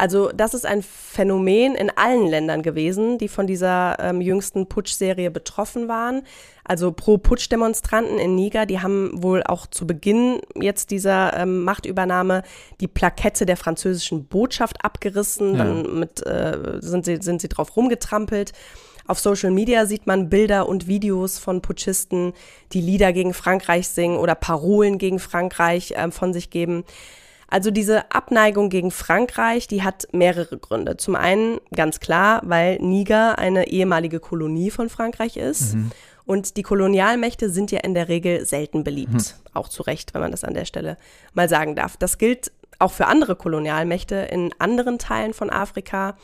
Also das ist ein Phänomen in allen Ländern gewesen, die von dieser ähm, jüngsten Putschserie betroffen waren. Also Pro-Putsch-Demonstranten in Niger, die haben wohl auch zu Beginn jetzt dieser ähm, Machtübernahme die Plakette der französischen Botschaft abgerissen. Ja. Dann mit, äh, sind, sie, sind sie drauf rumgetrampelt. Auf Social Media sieht man Bilder und Videos von Putschisten, die Lieder gegen Frankreich singen oder Parolen gegen Frankreich äh, von sich geben. Also diese Abneigung gegen Frankreich, die hat mehrere Gründe. Zum einen ganz klar, weil Niger eine ehemalige Kolonie von Frankreich ist. Mhm. Und die Kolonialmächte sind ja in der Regel selten beliebt. Mhm. Auch zu Recht, wenn man das an der Stelle mal sagen darf. Das gilt auch für andere Kolonialmächte in anderen Teilen von Afrika.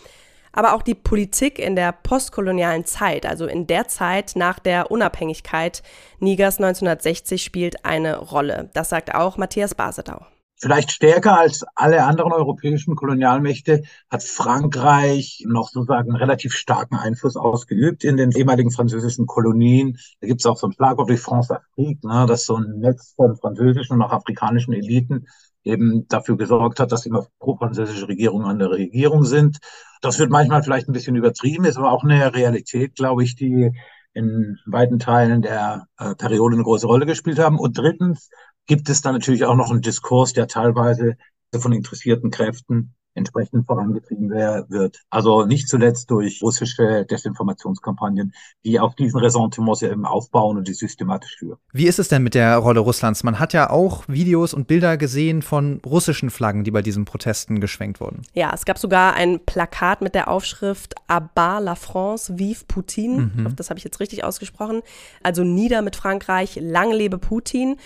Aber auch die Politik in der postkolonialen Zeit, also in der Zeit nach der Unabhängigkeit Nigers 1960, spielt eine Rolle. Das sagt auch Matthias Basedau. Vielleicht stärker als alle anderen europäischen Kolonialmächte hat Frankreich noch sozusagen einen relativ starken Einfluss ausgeübt in den ehemaligen französischen Kolonien. Da gibt es auch so ein Schlagwort wie France Afrique, ne, das so ein Netz von französischen und auch afrikanischen Eliten eben dafür gesorgt hat, dass immer pro-französische Regierungen an der Regierung sind. Das wird manchmal vielleicht ein bisschen übertrieben, ist aber auch eine Realität, glaube ich, die in weiten Teilen der äh, Periode eine große Rolle gespielt haben. Und drittens gibt es dann natürlich auch noch einen Diskurs, der teilweise von interessierten Kräften entsprechend vorangetrieben wird. Also nicht zuletzt durch russische Desinformationskampagnen, die auf diesen Ressentiments ja eben aufbauen und die systematisch führen. Wie ist es denn mit der Rolle Russlands? Man hat ja auch Videos und Bilder gesehen von russischen Flaggen, die bei diesen Protesten geschwenkt wurden. Ja, es gab sogar ein Plakat mit der Aufschrift Abat la France, vive Putin. Mhm. Das habe ich jetzt richtig ausgesprochen. Also nieder mit Frankreich, lang lebe Putin.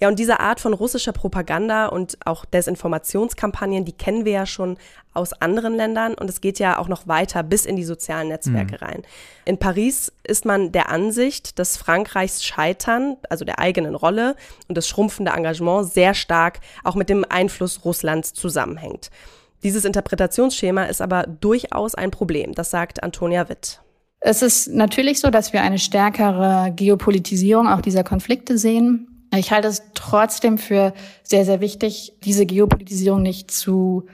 Ja, und diese Art von russischer Propaganda und auch Desinformationskampagnen, die kennen wir ja schon aus anderen Ländern und es geht ja auch noch weiter bis in die sozialen Netzwerke mhm. rein. In Paris ist man der Ansicht, dass Frankreichs Scheitern, also der eigenen Rolle und das schrumpfende Engagement sehr stark auch mit dem Einfluss Russlands zusammenhängt. Dieses Interpretationsschema ist aber durchaus ein Problem, das sagt Antonia Witt. Es ist natürlich so, dass wir eine stärkere Geopolitisierung auch dieser Konflikte sehen. Ich halte es trotzdem für sehr, sehr wichtig, diese Geopolitisierung nicht zu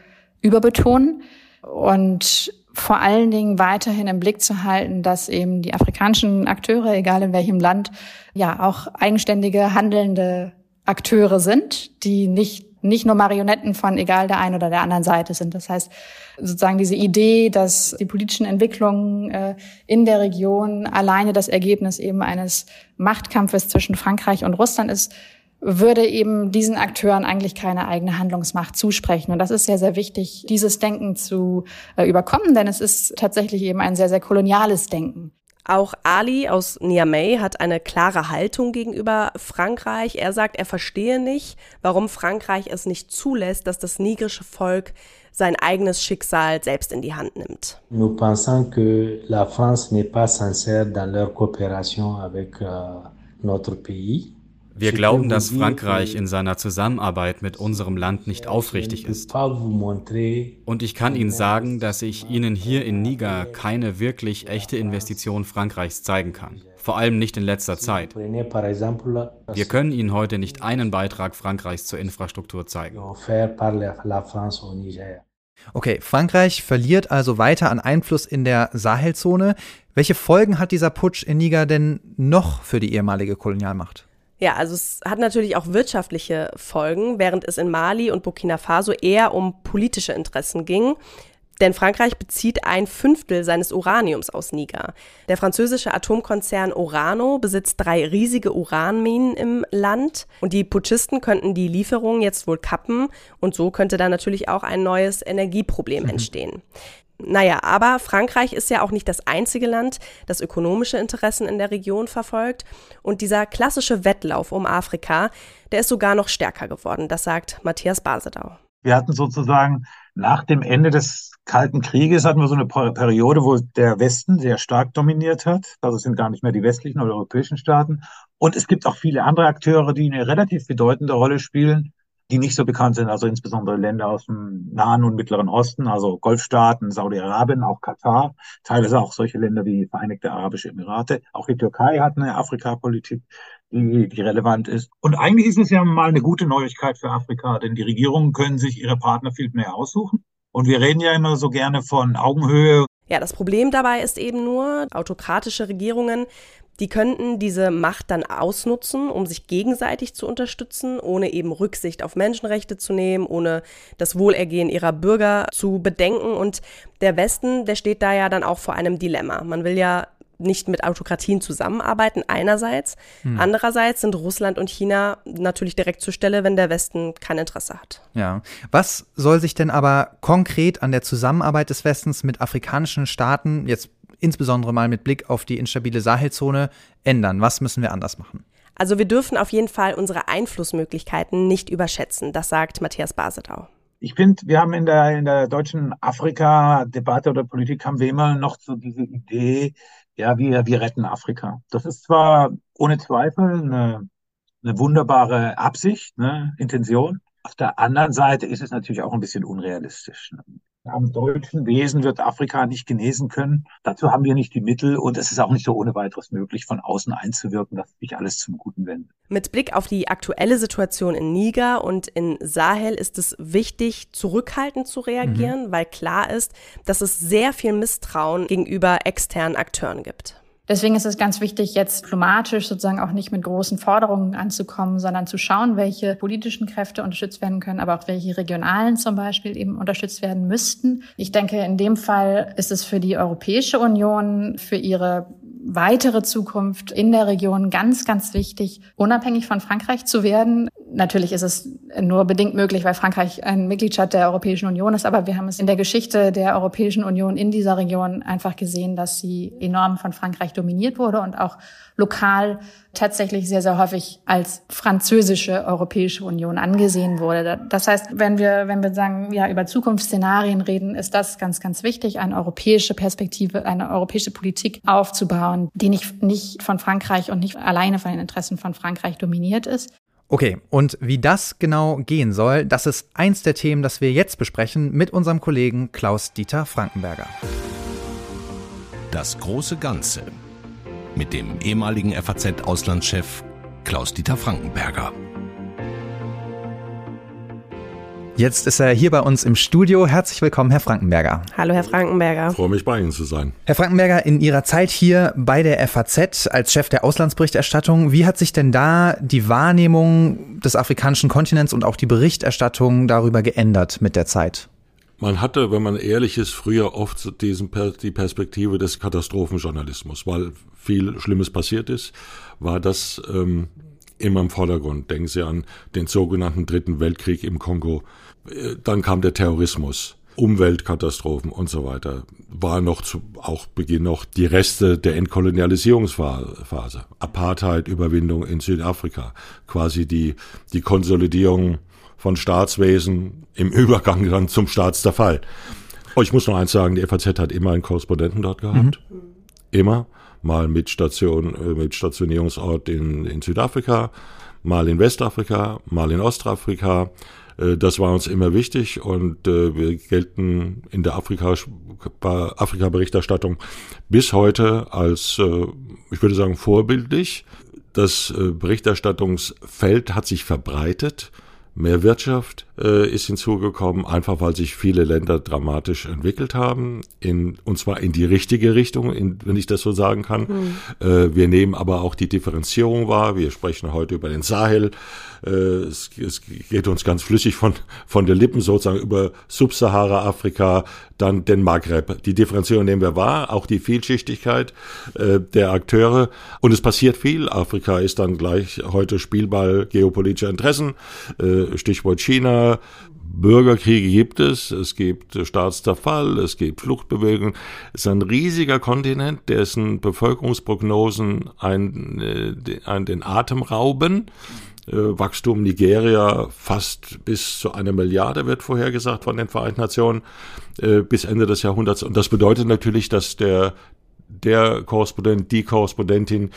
überbetonen und vor allen Dingen weiterhin im Blick zu halten, dass eben die afrikanischen Akteure, egal in welchem Land, ja auch eigenständige handelnde Akteure sind, die nicht nicht nur Marionetten von egal der einen oder der anderen Seite sind. Das heißt, sozusagen diese Idee, dass die politischen Entwicklungen äh, in der Region alleine das Ergebnis eben eines Machtkampfes zwischen Frankreich und Russland ist, würde eben diesen Akteuren eigentlich keine eigene Handlungsmacht zusprechen. Und das ist sehr, sehr wichtig, dieses Denken zu äh, überkommen, denn es ist tatsächlich eben ein sehr, sehr koloniales Denken. Auch Ali aus Niamey hat eine klare Haltung gegenüber Frankreich. Er sagt, er verstehe nicht, warum Frankreich es nicht zulässt, dass das nigrische Volk sein eigenes Schicksal selbst in die Hand nimmt. Nous pensons que la France n'est pas sincère dans leur coopération avec euh, notre pays. Wir glauben, dass Frankreich in seiner Zusammenarbeit mit unserem Land nicht aufrichtig ist. Und ich kann Ihnen sagen, dass ich Ihnen hier in Niger keine wirklich echte Investition Frankreichs zeigen kann. Vor allem nicht in letzter Zeit. Wir können Ihnen heute nicht einen Beitrag Frankreichs zur Infrastruktur zeigen. Okay, Frankreich verliert also weiter an Einfluss in der Sahelzone. Welche Folgen hat dieser Putsch in Niger denn noch für die ehemalige Kolonialmacht? Ja, also es hat natürlich auch wirtschaftliche Folgen, während es in Mali und Burkina Faso eher um politische Interessen ging. Denn Frankreich bezieht ein Fünftel seines Uraniums aus Niger. Der französische Atomkonzern Orano besitzt drei riesige Uranminen im Land und die Putschisten könnten die Lieferungen jetzt wohl kappen und so könnte dann natürlich auch ein neues Energieproblem mhm. entstehen. Naja, aber Frankreich ist ja auch nicht das einzige Land, das ökonomische Interessen in der Region verfolgt. Und dieser klassische Wettlauf um Afrika, der ist sogar noch stärker geworden. Das sagt Matthias Basedau. Wir hatten sozusagen nach dem Ende des Kalten Krieges hatten wir so eine Periode, wo der Westen sehr stark dominiert hat. Also es sind gar nicht mehr die westlichen oder europäischen Staaten. Und es gibt auch viele andere Akteure, die eine relativ bedeutende Rolle spielen, die nicht so bekannt sind. Also insbesondere Länder aus dem Nahen und Mittleren Osten, also Golfstaaten, Saudi-Arabien, auch Katar, teilweise auch solche Länder wie Vereinigte Arabische Emirate. Auch die Türkei hat eine Afrikapolitik, die, die relevant ist. Und eigentlich ist es ja mal eine gute Neuigkeit für Afrika, denn die Regierungen können sich ihre Partner viel mehr aussuchen. Und wir reden ja immer so gerne von Augenhöhe. Ja, das Problem dabei ist eben nur, autokratische Regierungen, die könnten diese Macht dann ausnutzen, um sich gegenseitig zu unterstützen, ohne eben Rücksicht auf Menschenrechte zu nehmen, ohne das Wohlergehen ihrer Bürger zu bedenken. Und der Westen, der steht da ja dann auch vor einem Dilemma. Man will ja nicht mit Autokratien zusammenarbeiten, einerseits. Hm. Andererseits sind Russland und China natürlich direkt zur Stelle, wenn der Westen kein Interesse hat. Ja. Was soll sich denn aber konkret an der Zusammenarbeit des Westens mit afrikanischen Staaten, jetzt insbesondere mal mit Blick auf die instabile Sahelzone, ändern? Was müssen wir anders machen? Also wir dürfen auf jeden Fall unsere Einflussmöglichkeiten nicht überschätzen, das sagt Matthias Basedau. Ich finde, wir haben in der, in der deutschen Afrika-Debatte oder Politik haben wir immer noch so diese Idee, ja, wir, wir retten Afrika. Das ist zwar ohne Zweifel eine, eine wunderbare Absicht, ne, Intention. Auf der anderen Seite ist es natürlich auch ein bisschen unrealistisch. Am deutschen Wesen wird Afrika nicht genesen können. Dazu haben wir nicht die Mittel und es ist auch nicht so ohne weiteres möglich, von außen einzuwirken, dass sich alles zum Guten wendet. Mit Blick auf die aktuelle Situation in Niger und in Sahel ist es wichtig, zurückhaltend zu reagieren, mhm. weil klar ist, dass es sehr viel Misstrauen gegenüber externen Akteuren gibt. Deswegen ist es ganz wichtig, jetzt diplomatisch sozusagen auch nicht mit großen Forderungen anzukommen, sondern zu schauen, welche politischen Kräfte unterstützt werden können, aber auch welche regionalen zum Beispiel eben unterstützt werden müssten. Ich denke, in dem Fall ist es für die Europäische Union, für ihre weitere Zukunft in der Region ganz, ganz wichtig, unabhängig von Frankreich zu werden. Natürlich ist es nur bedingt möglich, weil Frankreich ein Mitgliedstaat der Europäischen Union ist, aber wir haben es in der Geschichte der Europäischen Union in dieser Region einfach gesehen, dass sie enorm von Frankreich dominiert wurde und auch lokal tatsächlich sehr, sehr häufig als französische Europäische Union angesehen wurde. Das heißt, wenn wir, wenn wir sagen, ja, über Zukunftsszenarien reden, ist das ganz, ganz wichtig, eine europäische Perspektive, eine europäische Politik aufzubauen, die nicht, nicht von Frankreich und nicht alleine von den Interessen von Frankreich dominiert ist. Okay, und wie das genau gehen soll, das ist eins der Themen, das wir jetzt besprechen mit unserem Kollegen Klaus-Dieter Frankenberger. Das große Ganze mit dem ehemaligen FAZ-Auslandschef Klaus-Dieter Frankenberger. Jetzt ist er hier bei uns im Studio. Herzlich willkommen, Herr Frankenberger. Hallo, Herr Frankenberger. Ich freue mich, bei Ihnen zu sein. Herr Frankenberger, in Ihrer Zeit hier bei der FAZ als Chef der Auslandsberichterstattung, wie hat sich denn da die Wahrnehmung des afrikanischen Kontinents und auch die Berichterstattung darüber geändert mit der Zeit? Man hatte, wenn man ehrlich ist, früher oft diesen, die Perspektive des Katastrophenjournalismus, weil viel Schlimmes passiert ist, war das ähm, immer im Vordergrund. Denken Sie an den sogenannten Dritten Weltkrieg im Kongo. Äh, dann kam der Terrorismus, Umweltkatastrophen und so weiter. War noch zu, auch Beginn noch die Reste der Entkolonialisierungsphase. Apartheid, Überwindung in Südafrika. Quasi die, die Konsolidierung von Staatswesen im Übergang dann zum Staatszerfall. Oh, ich muss noch eins sagen, die FAZ hat immer einen Korrespondenten dort gehabt. Mhm. Immer. Mal mit Station, äh, mit Stationierungsort in, in Südafrika, mal in Westafrika, mal in Ostafrika. Äh, das war uns immer wichtig und äh, wir gelten in der Afrika-Berichterstattung bis heute als, ich würde sagen, vorbildlich. Das Berichterstattungsfeld hat sich verbreitet mehr Wirtschaft, äh, ist hinzugekommen, einfach weil sich viele Länder dramatisch entwickelt haben, in, und zwar in die richtige Richtung, in, wenn ich das so sagen kann. Mhm. Äh, wir nehmen aber auch die Differenzierung wahr. Wir sprechen heute über den Sahel. Äh, es, es geht uns ganz flüssig von, von der Lippen sozusagen über Subsahara-Afrika, dann den Maghreb. Die Differenzierung nehmen wir wahr, auch die Vielschichtigkeit äh, der Akteure. Und es passiert viel. Afrika ist dann gleich heute Spielball geopolitischer Interessen. Äh, Stichwort China. Bürgerkriege gibt es, es gibt Staatszerfall, es gibt Fluchtbewegungen. Es ist ein riesiger Kontinent, dessen Bevölkerungsprognosen ein, äh, ein, den Atem rauben. Äh, Wachstum Nigeria fast bis zu einer Milliarde wird vorhergesagt von den Vereinten Nationen äh, bis Ende des Jahrhunderts. Und das bedeutet natürlich, dass der, der Korrespondent, die Korrespondentin,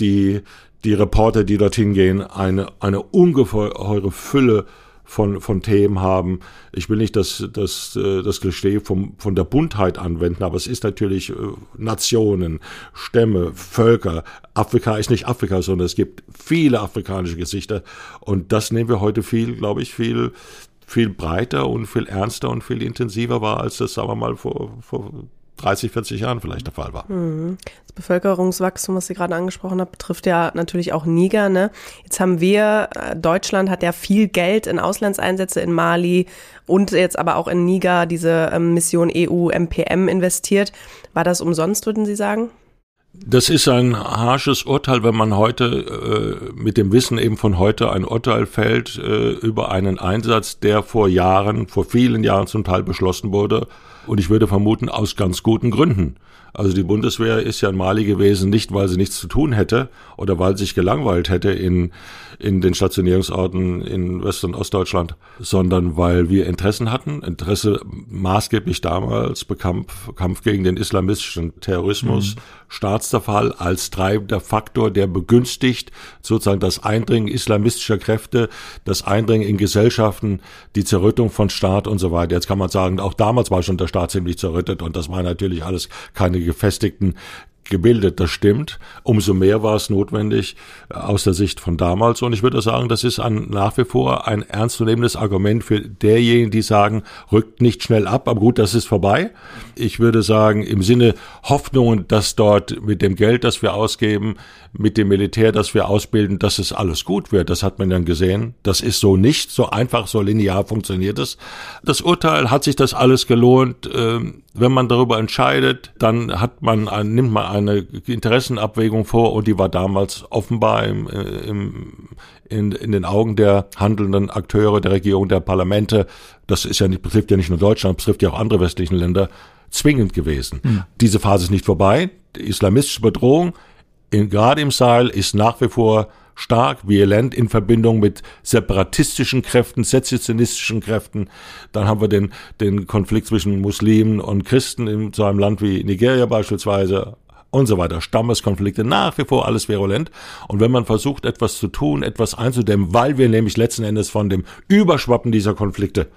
die, die Reporter, die dorthin gehen, eine, eine ungeheure Fülle von, von Themen haben. Ich will nicht das, das, äh, das Klischee vom, von der Buntheit anwenden, aber es ist natürlich äh, Nationen, Stämme, Völker. Afrika ist nicht Afrika, sondern es gibt viele afrikanische Gesichter. Und das nehmen wir heute viel, glaube ich, viel, viel breiter und viel ernster und viel intensiver wahr, als das, sagen wir mal, vor, vor 30, 40 Jahren vielleicht der Fall war. Mhm. Das Bevölkerungswachstum, was Sie gerade angesprochen haben, betrifft ja natürlich auch Niger. Ne? Jetzt haben wir, äh, Deutschland hat ja viel Geld in Auslandseinsätze in Mali und jetzt aber auch in Niger diese ähm, Mission EU MPM investiert. War das umsonst, würden Sie sagen? Das ist ein harsches Urteil, wenn man heute äh, mit dem Wissen eben von heute ein Urteil fällt äh, über einen Einsatz, der vor Jahren, vor vielen Jahren zum Teil beschlossen wurde und ich würde vermuten, aus ganz guten Gründen. Also die Bundeswehr ist ja in Mali gewesen, nicht weil sie nichts zu tun hätte oder weil sie sich gelangweilt hätte in, in den Stationierungsorten in West- und Ostdeutschland, sondern weil wir Interessen hatten. Interesse maßgeblich damals Bekampf, Kampf gegen den islamistischen Terrorismus, mhm. Staatszerfall als treibender Faktor, der begünstigt sozusagen das Eindringen islamistischer Kräfte, das Eindringen in Gesellschaften, die Zerrüttung von Staat und so weiter. Jetzt kann man sagen, auch damals war schon der Staat ziemlich zerrüttet und das war natürlich alles keine gefestigten gebildet, das stimmt. Umso mehr war es notwendig äh, aus der Sicht von damals. Und ich würde sagen, das ist ein, nach wie vor ein ernstzunehmendes Argument für derjenigen, die sagen, rückt nicht schnell ab, aber gut, das ist vorbei. Ich würde sagen, im Sinne Hoffnungen, dass dort mit dem Geld, das wir ausgeben, mit dem Militär, das wir ausbilden, dass es alles gut wird. Das hat man dann gesehen. Das ist so nicht, so einfach, so linear funktioniert es. Das Urteil, hat sich das alles gelohnt? Ähm, wenn man darüber entscheidet, dann hat man, ein, nimmt man eine Interessenabwägung vor und die war damals offenbar im, äh, im, in, in den Augen der handelnden Akteure der Regierung, der Parlamente, das ist ja nicht, betrifft ja nicht nur Deutschland, betrifft ja auch andere westlichen Länder, zwingend gewesen. Mhm. Diese Phase ist nicht vorbei. Die islamistische Bedrohung in, gerade im Sahel ist nach wie vor stark, violent in Verbindung mit separatistischen Kräften, sezessionistischen Kräften. Dann haben wir den, den Konflikt zwischen Muslimen und Christen in so einem Land wie Nigeria beispielsweise und so weiter. Stammeskonflikte, nach wie vor alles virulent. Und wenn man versucht, etwas zu tun, etwas einzudämmen, weil wir nämlich letzten Endes von dem Überschwappen dieser Konflikte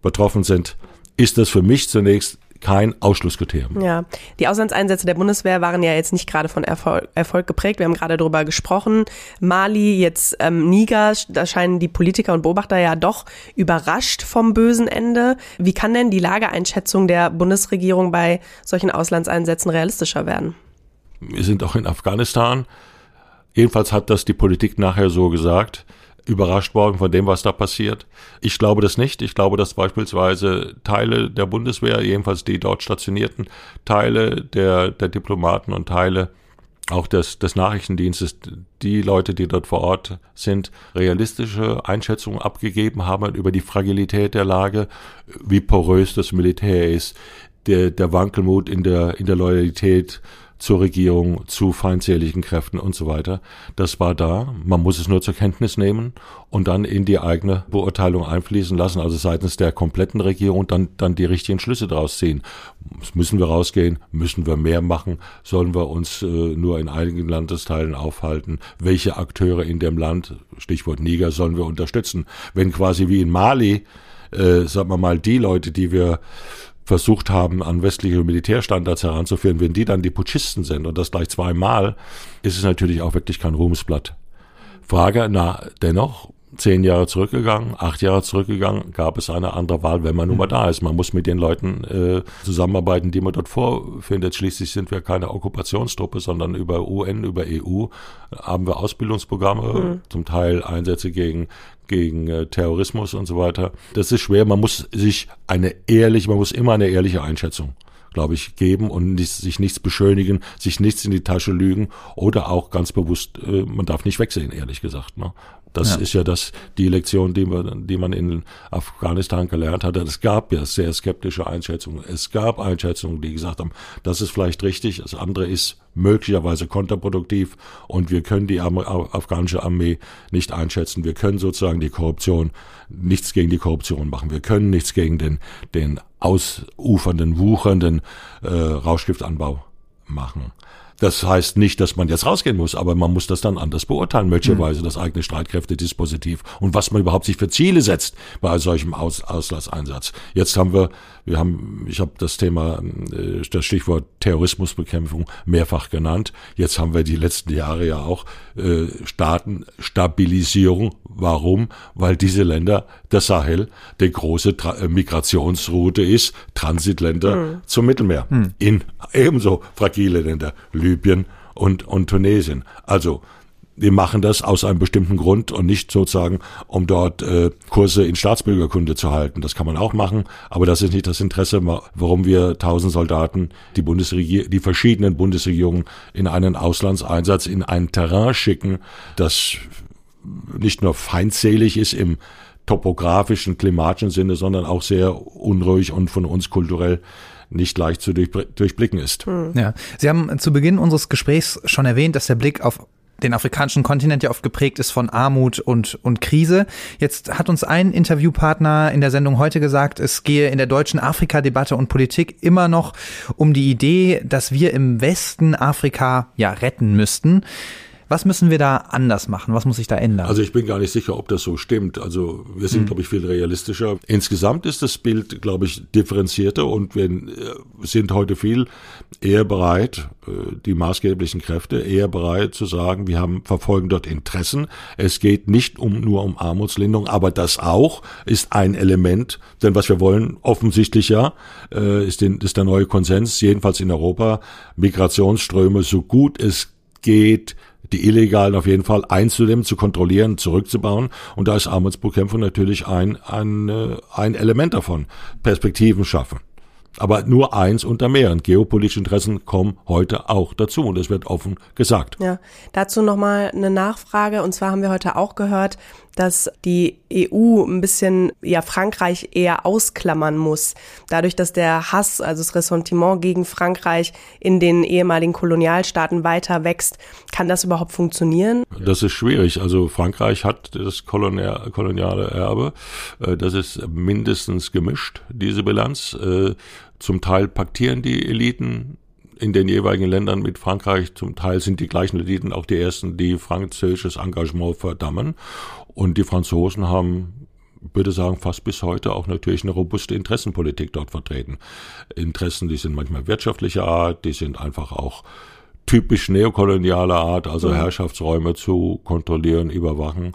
betroffen sind, ist das für mich zunächst kein Ausschlusskriterium. Ja, die Auslandseinsätze der Bundeswehr waren ja jetzt nicht gerade von Erfolg, Erfolg geprägt. Wir haben gerade darüber gesprochen. Mali, jetzt ähm, Niger, da scheinen die Politiker und Beobachter ja doch überrascht vom bösen Ende. Wie kann denn die Lageeinschätzung der Bundesregierung bei solchen Auslandseinsätzen realistischer werden? Wir sind auch in Afghanistan. Jedenfalls hat das die Politik nachher so gesagt überrascht worden von dem, was da passiert. Ich glaube das nicht. Ich glaube, dass beispielsweise Teile der Bundeswehr, jedenfalls die dort stationierten Teile der, der Diplomaten und Teile auch des, des Nachrichtendienstes, die Leute, die dort vor Ort sind, realistische Einschätzungen abgegeben haben über die Fragilität der Lage, wie porös das Militär ist, der, der Wankelmut in der, in der Loyalität zur Regierung, zu feindseligen Kräften und so weiter. Das war da. Man muss es nur zur Kenntnis nehmen und dann in die eigene Beurteilung einfließen lassen, also seitens der kompletten Regierung dann, dann die richtigen Schlüsse daraus ziehen. Müssen wir rausgehen? Müssen wir mehr machen? Sollen wir uns äh, nur in einigen Landesteilen aufhalten? Welche Akteure in dem Land, Stichwort Niger, sollen wir unterstützen? Wenn quasi wie in Mali, äh, sagen wir mal, die Leute, die wir versucht haben, an westliche Militärstandards heranzuführen, wenn die dann die Putschisten sind und das gleich zweimal, ist es natürlich auch wirklich kein Ruhmesblatt. Frage, na, dennoch, zehn Jahre zurückgegangen, acht Jahre zurückgegangen, gab es eine andere Wahl, wenn man nun mal da ist. Man muss mit den Leuten äh, zusammenarbeiten, die man dort vorfindet. Schließlich sind wir keine Okkupationstruppe, sondern über UN, über EU haben wir Ausbildungsprogramme, mhm. zum Teil Einsätze gegen gegen äh, Terrorismus und so weiter. Das ist schwer. Man muss sich eine ehrliche, man muss immer eine ehrliche Einschätzung glaube ich, geben und nicht, sich nichts beschönigen, sich nichts in die Tasche lügen oder auch ganz bewusst, äh, man darf nicht wegsehen, ehrlich gesagt. Ne? Das ja. ist ja das, die Lektion, die man, die man in Afghanistan gelernt hat. Es gab ja sehr skeptische Einschätzungen. Es gab Einschätzungen, die gesagt haben, das ist vielleicht richtig, das andere ist möglicherweise kontraproduktiv und wir können die afghanische Armee nicht einschätzen. Wir können sozusagen die Korruption, nichts gegen die Korruption machen. Wir können nichts gegen den, den ausufernden, wuchernden äh, Rauschgiftanbau machen. Das heißt nicht, dass man jetzt rausgehen muss, aber man muss das dann anders beurteilen, möglicherweise mhm. das eigene Streitkräftedispositiv und was man überhaupt sich für Ziele setzt bei solchem Aus Auslasseinsatz. Jetzt haben wir, wir haben, ich habe das Thema, äh, das Stichwort Terrorismusbekämpfung mehrfach genannt. Jetzt haben wir die letzten Jahre ja auch äh, Staatenstabilisierung. Warum? Weil diese Länder, der Sahel, die große Tra äh, Migrationsroute ist, Transitländer mhm. zum Mittelmeer. Mhm. In ebenso fragile Länder. Libyen und, und Tunesien. Also wir machen das aus einem bestimmten Grund und nicht sozusagen, um dort äh, Kurse in Staatsbürgerkunde zu halten. Das kann man auch machen, aber das ist nicht das Interesse, warum wir tausend Soldaten, die Bundesregierung, die verschiedenen Bundesregierungen in einen Auslandseinsatz, in ein Terrain schicken, das nicht nur feindselig ist im topografischen, klimatischen Sinne, sondern auch sehr unruhig und von uns kulturell nicht leicht zu durchblicken ist. Hm. Ja, Sie haben zu Beginn unseres Gesprächs schon erwähnt, dass der Blick auf den afrikanischen Kontinent ja oft geprägt ist von Armut und, und Krise. Jetzt hat uns ein Interviewpartner in der Sendung heute gesagt, es gehe in der deutschen Afrika-Debatte und Politik immer noch um die Idee, dass wir im Westen Afrika ja retten müssten. Was müssen wir da anders machen? Was muss sich da ändern? Also ich bin gar nicht sicher, ob das so stimmt. Also wir sind, mhm. glaube ich, viel realistischer. Insgesamt ist das Bild, glaube ich, differenzierter und wir äh, sind heute viel eher bereit, äh, die maßgeblichen Kräfte eher bereit zu sagen, wir haben verfolgen dort Interessen. Es geht nicht um nur um Armutslinderung, aber das auch ist ein Element, denn was wir wollen, offensichtlich ja, äh, ist, den, ist der neue Konsens, jedenfalls in Europa, Migrationsströme so gut es geht die Illegalen auf jeden Fall einzudämmen, zu kontrollieren, zurückzubauen. Und da ist Armutsbekämpfung natürlich ein, ein, äh, ein Element davon. Perspektiven schaffen. Aber nur eins unter mehreren. Geopolitische Interessen kommen heute auch dazu und das wird offen gesagt. Ja, dazu nochmal eine Nachfrage. Und zwar haben wir heute auch gehört, dass die EU ein bisschen ja Frankreich eher ausklammern muss. Dadurch, dass der Hass, also das Ressentiment gegen Frankreich in den ehemaligen Kolonialstaaten weiter wächst, kann das überhaupt funktionieren? Das ist schwierig. Also Frankreich hat das koloniale Erbe. Äh, das ist mindestens gemischt, diese Bilanz. Äh, zum Teil paktieren die Eliten in den jeweiligen Ländern mit Frankreich. Zum Teil sind die gleichen Eliten auch die ersten, die französisches Engagement verdammen. Und die Franzosen haben würde sagen, fast bis heute auch natürlich eine robuste Interessenpolitik dort vertreten. Interessen, die sind manchmal wirtschaftlicher Art, die sind einfach auch typisch neokolonialer Art, also Herrschaftsräume zu kontrollieren, überwachen.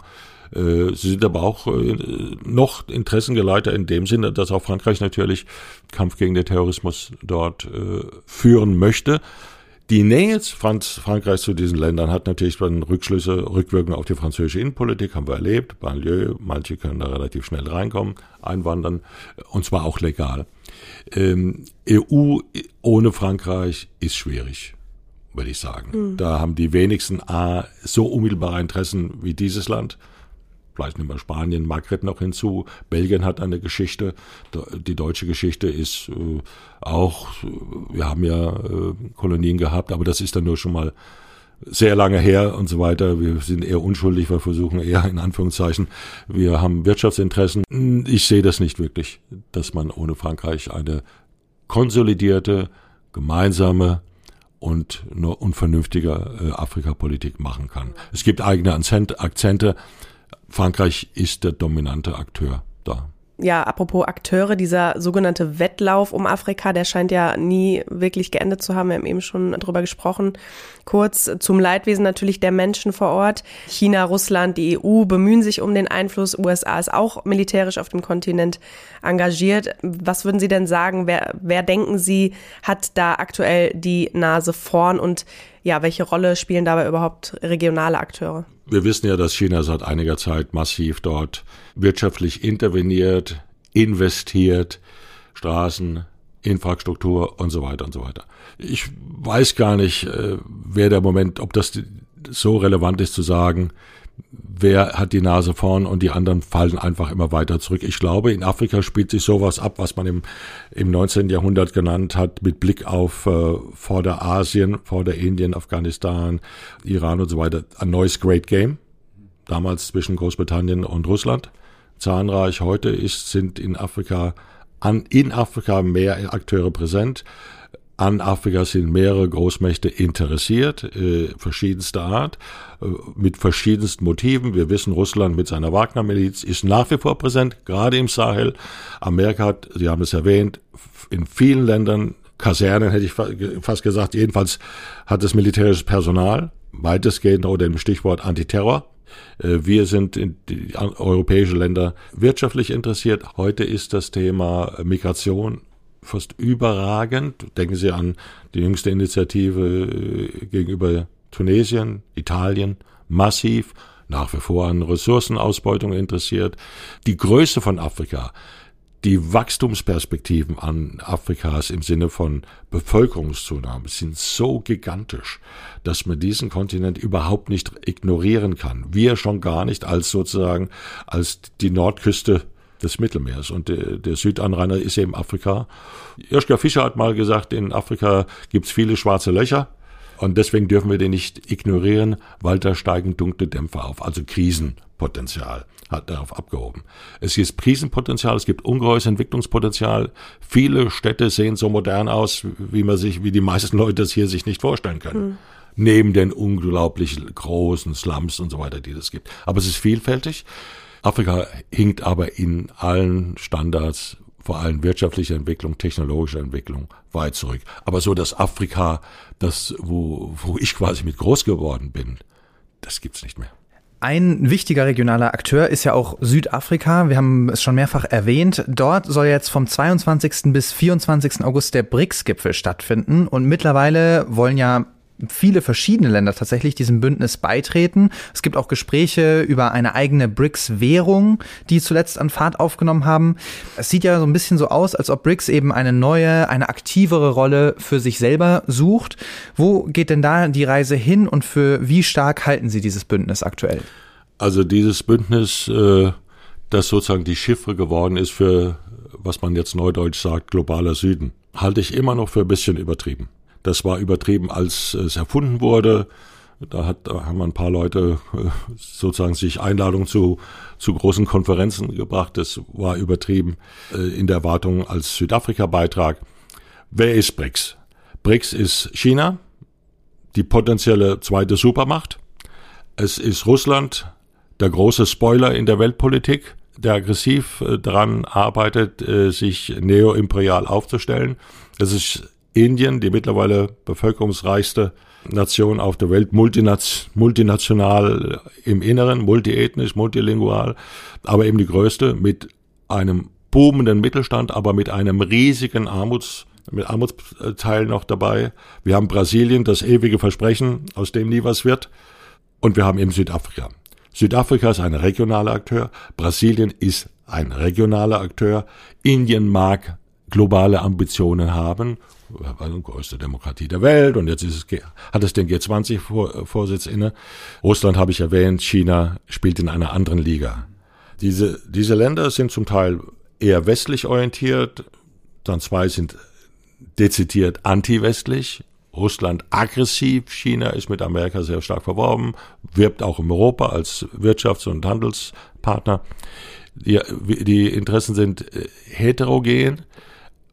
Äh, sie sind aber auch äh, noch Interessengeleiter in dem Sinne, dass auch Frankreich natürlich Kampf gegen den Terrorismus dort äh, führen möchte. Die Nähe Franz Frankreichs zu diesen Ländern hat natürlich dann Rückschlüsse, Rückwirkungen auf die französische Innenpolitik, haben wir erlebt. Banlieue, manche können da relativ schnell reinkommen, einwandern, und zwar auch legal. Ähm, EU ohne Frankreich ist schwierig, würde ich sagen. Mhm. Da haben die wenigsten A, so unmittelbare Interessen wie dieses Land vielleicht nehmen wir Spanien, Maghreb noch hinzu. Belgien hat eine Geschichte. Die deutsche Geschichte ist äh, auch, wir haben ja äh, Kolonien gehabt, aber das ist dann nur schon mal sehr lange her und so weiter. Wir sind eher unschuldig, wir versuchen eher in Anführungszeichen, wir haben Wirtschaftsinteressen. Ich sehe das nicht wirklich, dass man ohne Frankreich eine konsolidierte, gemeinsame und nur unvernünftige äh, Afrikapolitik machen kann. Es gibt eigene Akzente, Frankreich ist der dominante Akteur da. ja, apropos Akteure, dieser sogenannte Wettlauf um Afrika, der scheint ja nie wirklich geendet zu haben. Wir haben eben schon drüber gesprochen. Kurz zum Leidwesen natürlich der Menschen vor Ort. China, Russland, die EU bemühen sich um den Einfluss. USA ist auch militärisch auf dem Kontinent engagiert. Was würden Sie denn sagen? Wer, wer denken Sie, hat da aktuell die Nase vorn und ja, welche Rolle spielen dabei überhaupt regionale Akteure? Wir wissen ja, dass China seit einiger Zeit massiv dort wirtschaftlich interveniert, investiert, Straßen, Infrastruktur und so weiter und so weiter. Ich weiß gar nicht, äh, wer der Moment, ob das so relevant ist zu sagen, wer hat die Nase vorn und die anderen fallen einfach immer weiter zurück. Ich glaube, in Afrika spielt sich sowas ab, was man im, im 19. Jahrhundert genannt hat, mit Blick auf äh, Vorderasien, Vorderindien, Afghanistan, Iran und so weiter, ein neues Great Game. Damals zwischen Großbritannien und Russland. Zahnreich heute ist, sind in Afrika, an, in Afrika mehr Akteure präsent an Afrika sind mehrere Großmächte interessiert, äh, verschiedenster Art, äh, mit verschiedensten Motiven. Wir wissen, Russland mit seiner Wagner-Miliz ist nach wie vor präsent, gerade im Sahel. Amerika hat, Sie haben es erwähnt, in vielen Ländern Kasernen, hätte ich fast gesagt, jedenfalls hat es militärisches Personal, weitestgehend unter dem Stichwort Antiterror. Äh, wir sind in die europäische Länder wirtschaftlich interessiert. Heute ist das Thema Migration fast überragend. Denken Sie an die jüngste Initiative äh, gegenüber Tunesien, Italien, massiv, nach wie vor an Ressourcenausbeutung interessiert. Die Größe von Afrika, die Wachstumsperspektiven an Afrikas im Sinne von Bevölkerungszunahme sind so gigantisch, dass man diesen Kontinent überhaupt nicht ignorieren kann. Wir schon gar nicht als sozusagen als die Nordküste des Mittelmeers. Und der, der Südanrainer ist eben Afrika. Joschka Fischer hat mal gesagt, in Afrika gibt's viele schwarze Löcher. Und deswegen dürfen wir den nicht ignorieren, weil da steigen dunkle Dämpfer auf, also Krisenpotenzial hat darauf abgehoben. Es gibt Krisenpotenzial, es gibt ungeheures Entwicklungspotenzial. Viele Städte sehen so modern aus, wie man sich, wie die meisten Leute das hier sich nicht vorstellen können. Mhm. Neben den unglaublich großen Slums und so weiter, die es gibt. Aber es ist vielfältig. Afrika hinkt aber in allen Standards, vor allem wirtschaftlicher Entwicklung, technologischer Entwicklung, weit zurück. Aber so das Afrika, das, wo, wo ich quasi mit groß geworden bin, das gibt's nicht mehr. Ein wichtiger regionaler Akteur ist ja auch Südafrika. Wir haben es schon mehrfach erwähnt. Dort soll jetzt vom 22. bis 24. August der BRICS-Gipfel stattfinden. Und mittlerweile wollen ja viele verschiedene Länder tatsächlich diesem Bündnis beitreten. Es gibt auch Gespräche über eine eigene BRICS-Währung, die zuletzt an Fahrt aufgenommen haben. Es sieht ja so ein bisschen so aus, als ob BRICS eben eine neue, eine aktivere Rolle für sich selber sucht. Wo geht denn da die Reise hin und für wie stark halten Sie dieses Bündnis aktuell? Also dieses Bündnis, äh, das sozusagen die Chiffre geworden ist für, was man jetzt neudeutsch sagt, globaler Süden, halte ich immer noch für ein bisschen übertrieben. Das war übertrieben, als es erfunden wurde. Da, hat, da haben ein paar Leute äh, sozusagen sich Einladungen zu, zu großen Konferenzen gebracht. Das war übertrieben äh, in der Erwartung als Südafrika-Beitrag. Wer ist BRICS? BRICS ist China, die potenzielle zweite Supermacht. Es ist Russland, der große Spoiler in der Weltpolitik, der aggressiv äh, daran arbeitet, sich neoimperial aufzustellen. Es ist Indien, die mittlerweile bevölkerungsreichste Nation auf der Welt, multinational im Inneren, multiethnisch, multilingual, aber eben die größte mit einem boomenden Mittelstand, aber mit einem riesigen Armuts, mit Armutsteil noch dabei. Wir haben Brasilien, das ewige Versprechen, aus dem nie was wird. Und wir haben eben Südafrika. Südafrika ist ein regionaler Akteur, Brasilien ist ein regionaler Akteur, Indien mag globale Ambitionen haben größte Demokratie der Welt und jetzt ist es, hat es den G20-Vorsitz inne. Russland habe ich erwähnt, China spielt in einer anderen Liga. Diese, diese Länder sind zum Teil eher westlich orientiert, dann zwei sind dezidiert anti-westlich, Russland aggressiv, China ist mit Amerika sehr stark verworben, wirbt auch in Europa als Wirtschafts- und Handelspartner. Die, die Interessen sind äh, heterogen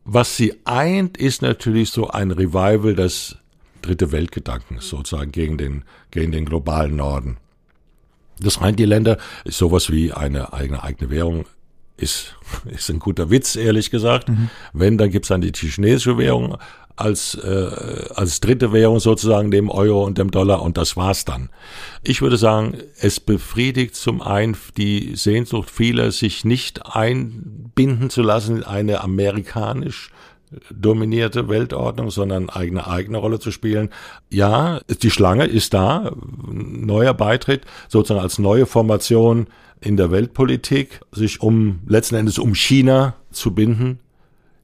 was sie eint, ist natürlich so ein Revival des Dritte Weltgedankens sozusagen gegen den, gegen den globalen Norden. Das eint die Länder, ist sowas wie eine eigene eigene Währung ist, ist ein guter Witz, ehrlich gesagt. Mhm. Wenn, dann gibt's dann die chinesische Währung als, äh, als dritte Währung sozusagen dem Euro und dem Dollar und das war's dann. Ich würde sagen, es befriedigt zum einen die Sehnsucht vieler, sich nicht einbinden zu lassen in eine amerikanisch dominierte Weltordnung, sondern eigene eigene Rolle zu spielen. Ja, die Schlange ist da, neuer Beitritt, sozusagen als neue Formation in der Weltpolitik, sich um letzten Endes um China zu binden.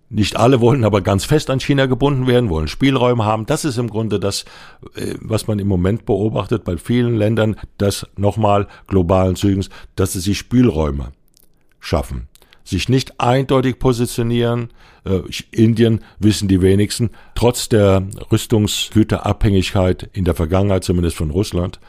Nicht alle wollen aber ganz fest an China gebunden werden, wollen Spielräume haben. Das ist im Grunde das, äh, was man im Moment beobachtet bei vielen Ländern, das nochmal globalen Zügens, dass sie sich Spielräume schaffen sich nicht eindeutig positionieren. Äh, Indien wissen die wenigsten, trotz der Rüstungsgüterabhängigkeit in der Vergangenheit zumindest von Russland,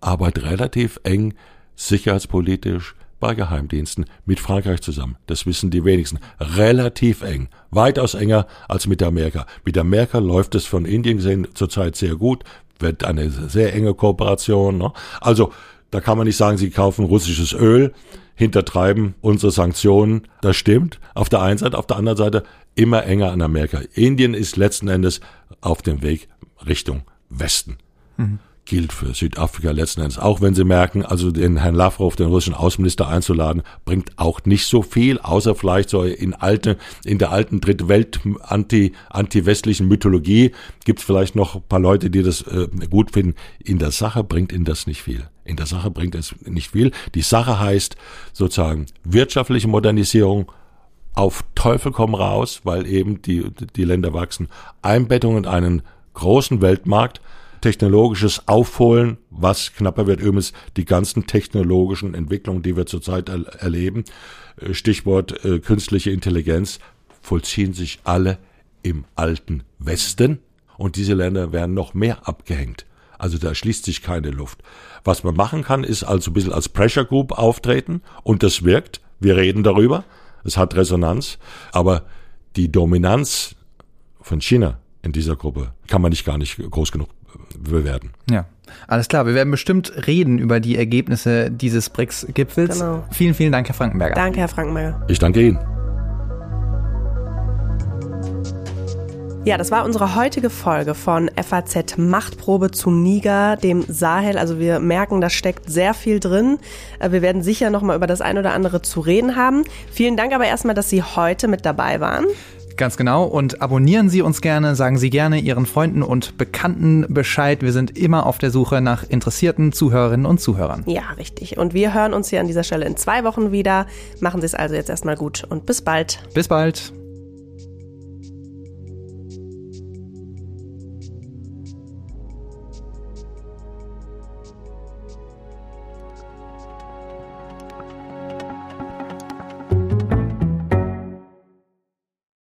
arbeitet relativ eng sicherheitspolitisch bei Geheimdiensten mit Frankreich zusammen. Das wissen die wenigsten. Relativ eng. Weitaus enger als mit Amerika. Mit Amerika läuft es von Indien gesehen zurzeit sehr gut. Wird eine sehr enge Kooperation. Ne? Also, da kann man nicht sagen, sie kaufen russisches Öl hintertreiben unsere Sanktionen. Das stimmt. Auf der einen Seite, auf der anderen Seite immer enger an Amerika. Indien ist letzten Endes auf dem Weg Richtung Westen. Mhm. Gilt für Südafrika letzten Endes. Auch wenn sie merken, also den Herrn Lavrov, den russischen Außenminister einzuladen, bringt auch nicht so viel, außer vielleicht so in alte, in der alten Drittwelt anti, anti-westlichen Mythologie gibt es vielleicht noch ein paar Leute, die das äh, gut finden. In der Sache bringt ihnen das nicht viel. In der Sache bringt es nicht viel. Die Sache heißt sozusagen wirtschaftliche Modernisierung auf Teufel komm raus, weil eben die, die Länder wachsen. Einbettung in einen großen Weltmarkt, technologisches Aufholen, was knapper wird übrigens die ganzen technologischen Entwicklungen, die wir zurzeit er erleben, äh, Stichwort äh, künstliche Intelligenz, vollziehen sich alle im alten Westen und diese Länder werden noch mehr abgehängt. Also da schließt sich keine Luft. Was man machen kann, ist also ein bisschen als Pressure Group auftreten und das wirkt. Wir reden darüber. Es hat Resonanz. Aber die Dominanz von China in dieser Gruppe kann man nicht gar nicht groß genug bewerten. Ja. Alles klar, wir werden bestimmt reden über die Ergebnisse dieses BRICS-Gipfels. Genau. Vielen, vielen Dank, Herr Frankenberger. Danke, Herr Frankenberger. Ich danke Ihnen. Ja, das war unsere heutige Folge von FAZ Machtprobe zu Niger, dem Sahel. Also wir merken, da steckt sehr viel drin. Äh, wir werden sicher noch mal über das ein oder andere zu reden haben. Vielen Dank aber erstmal, dass Sie heute mit dabei waren. Ganz genau. Und abonnieren Sie uns gerne, sagen Sie gerne Ihren Freunden und Bekannten Bescheid. Wir sind immer auf der Suche nach interessierten Zuhörerinnen und Zuhörern. Ja, richtig. Und wir hören uns hier an dieser Stelle in zwei Wochen wieder. Machen Sie es also jetzt erstmal gut und bis bald. Bis bald.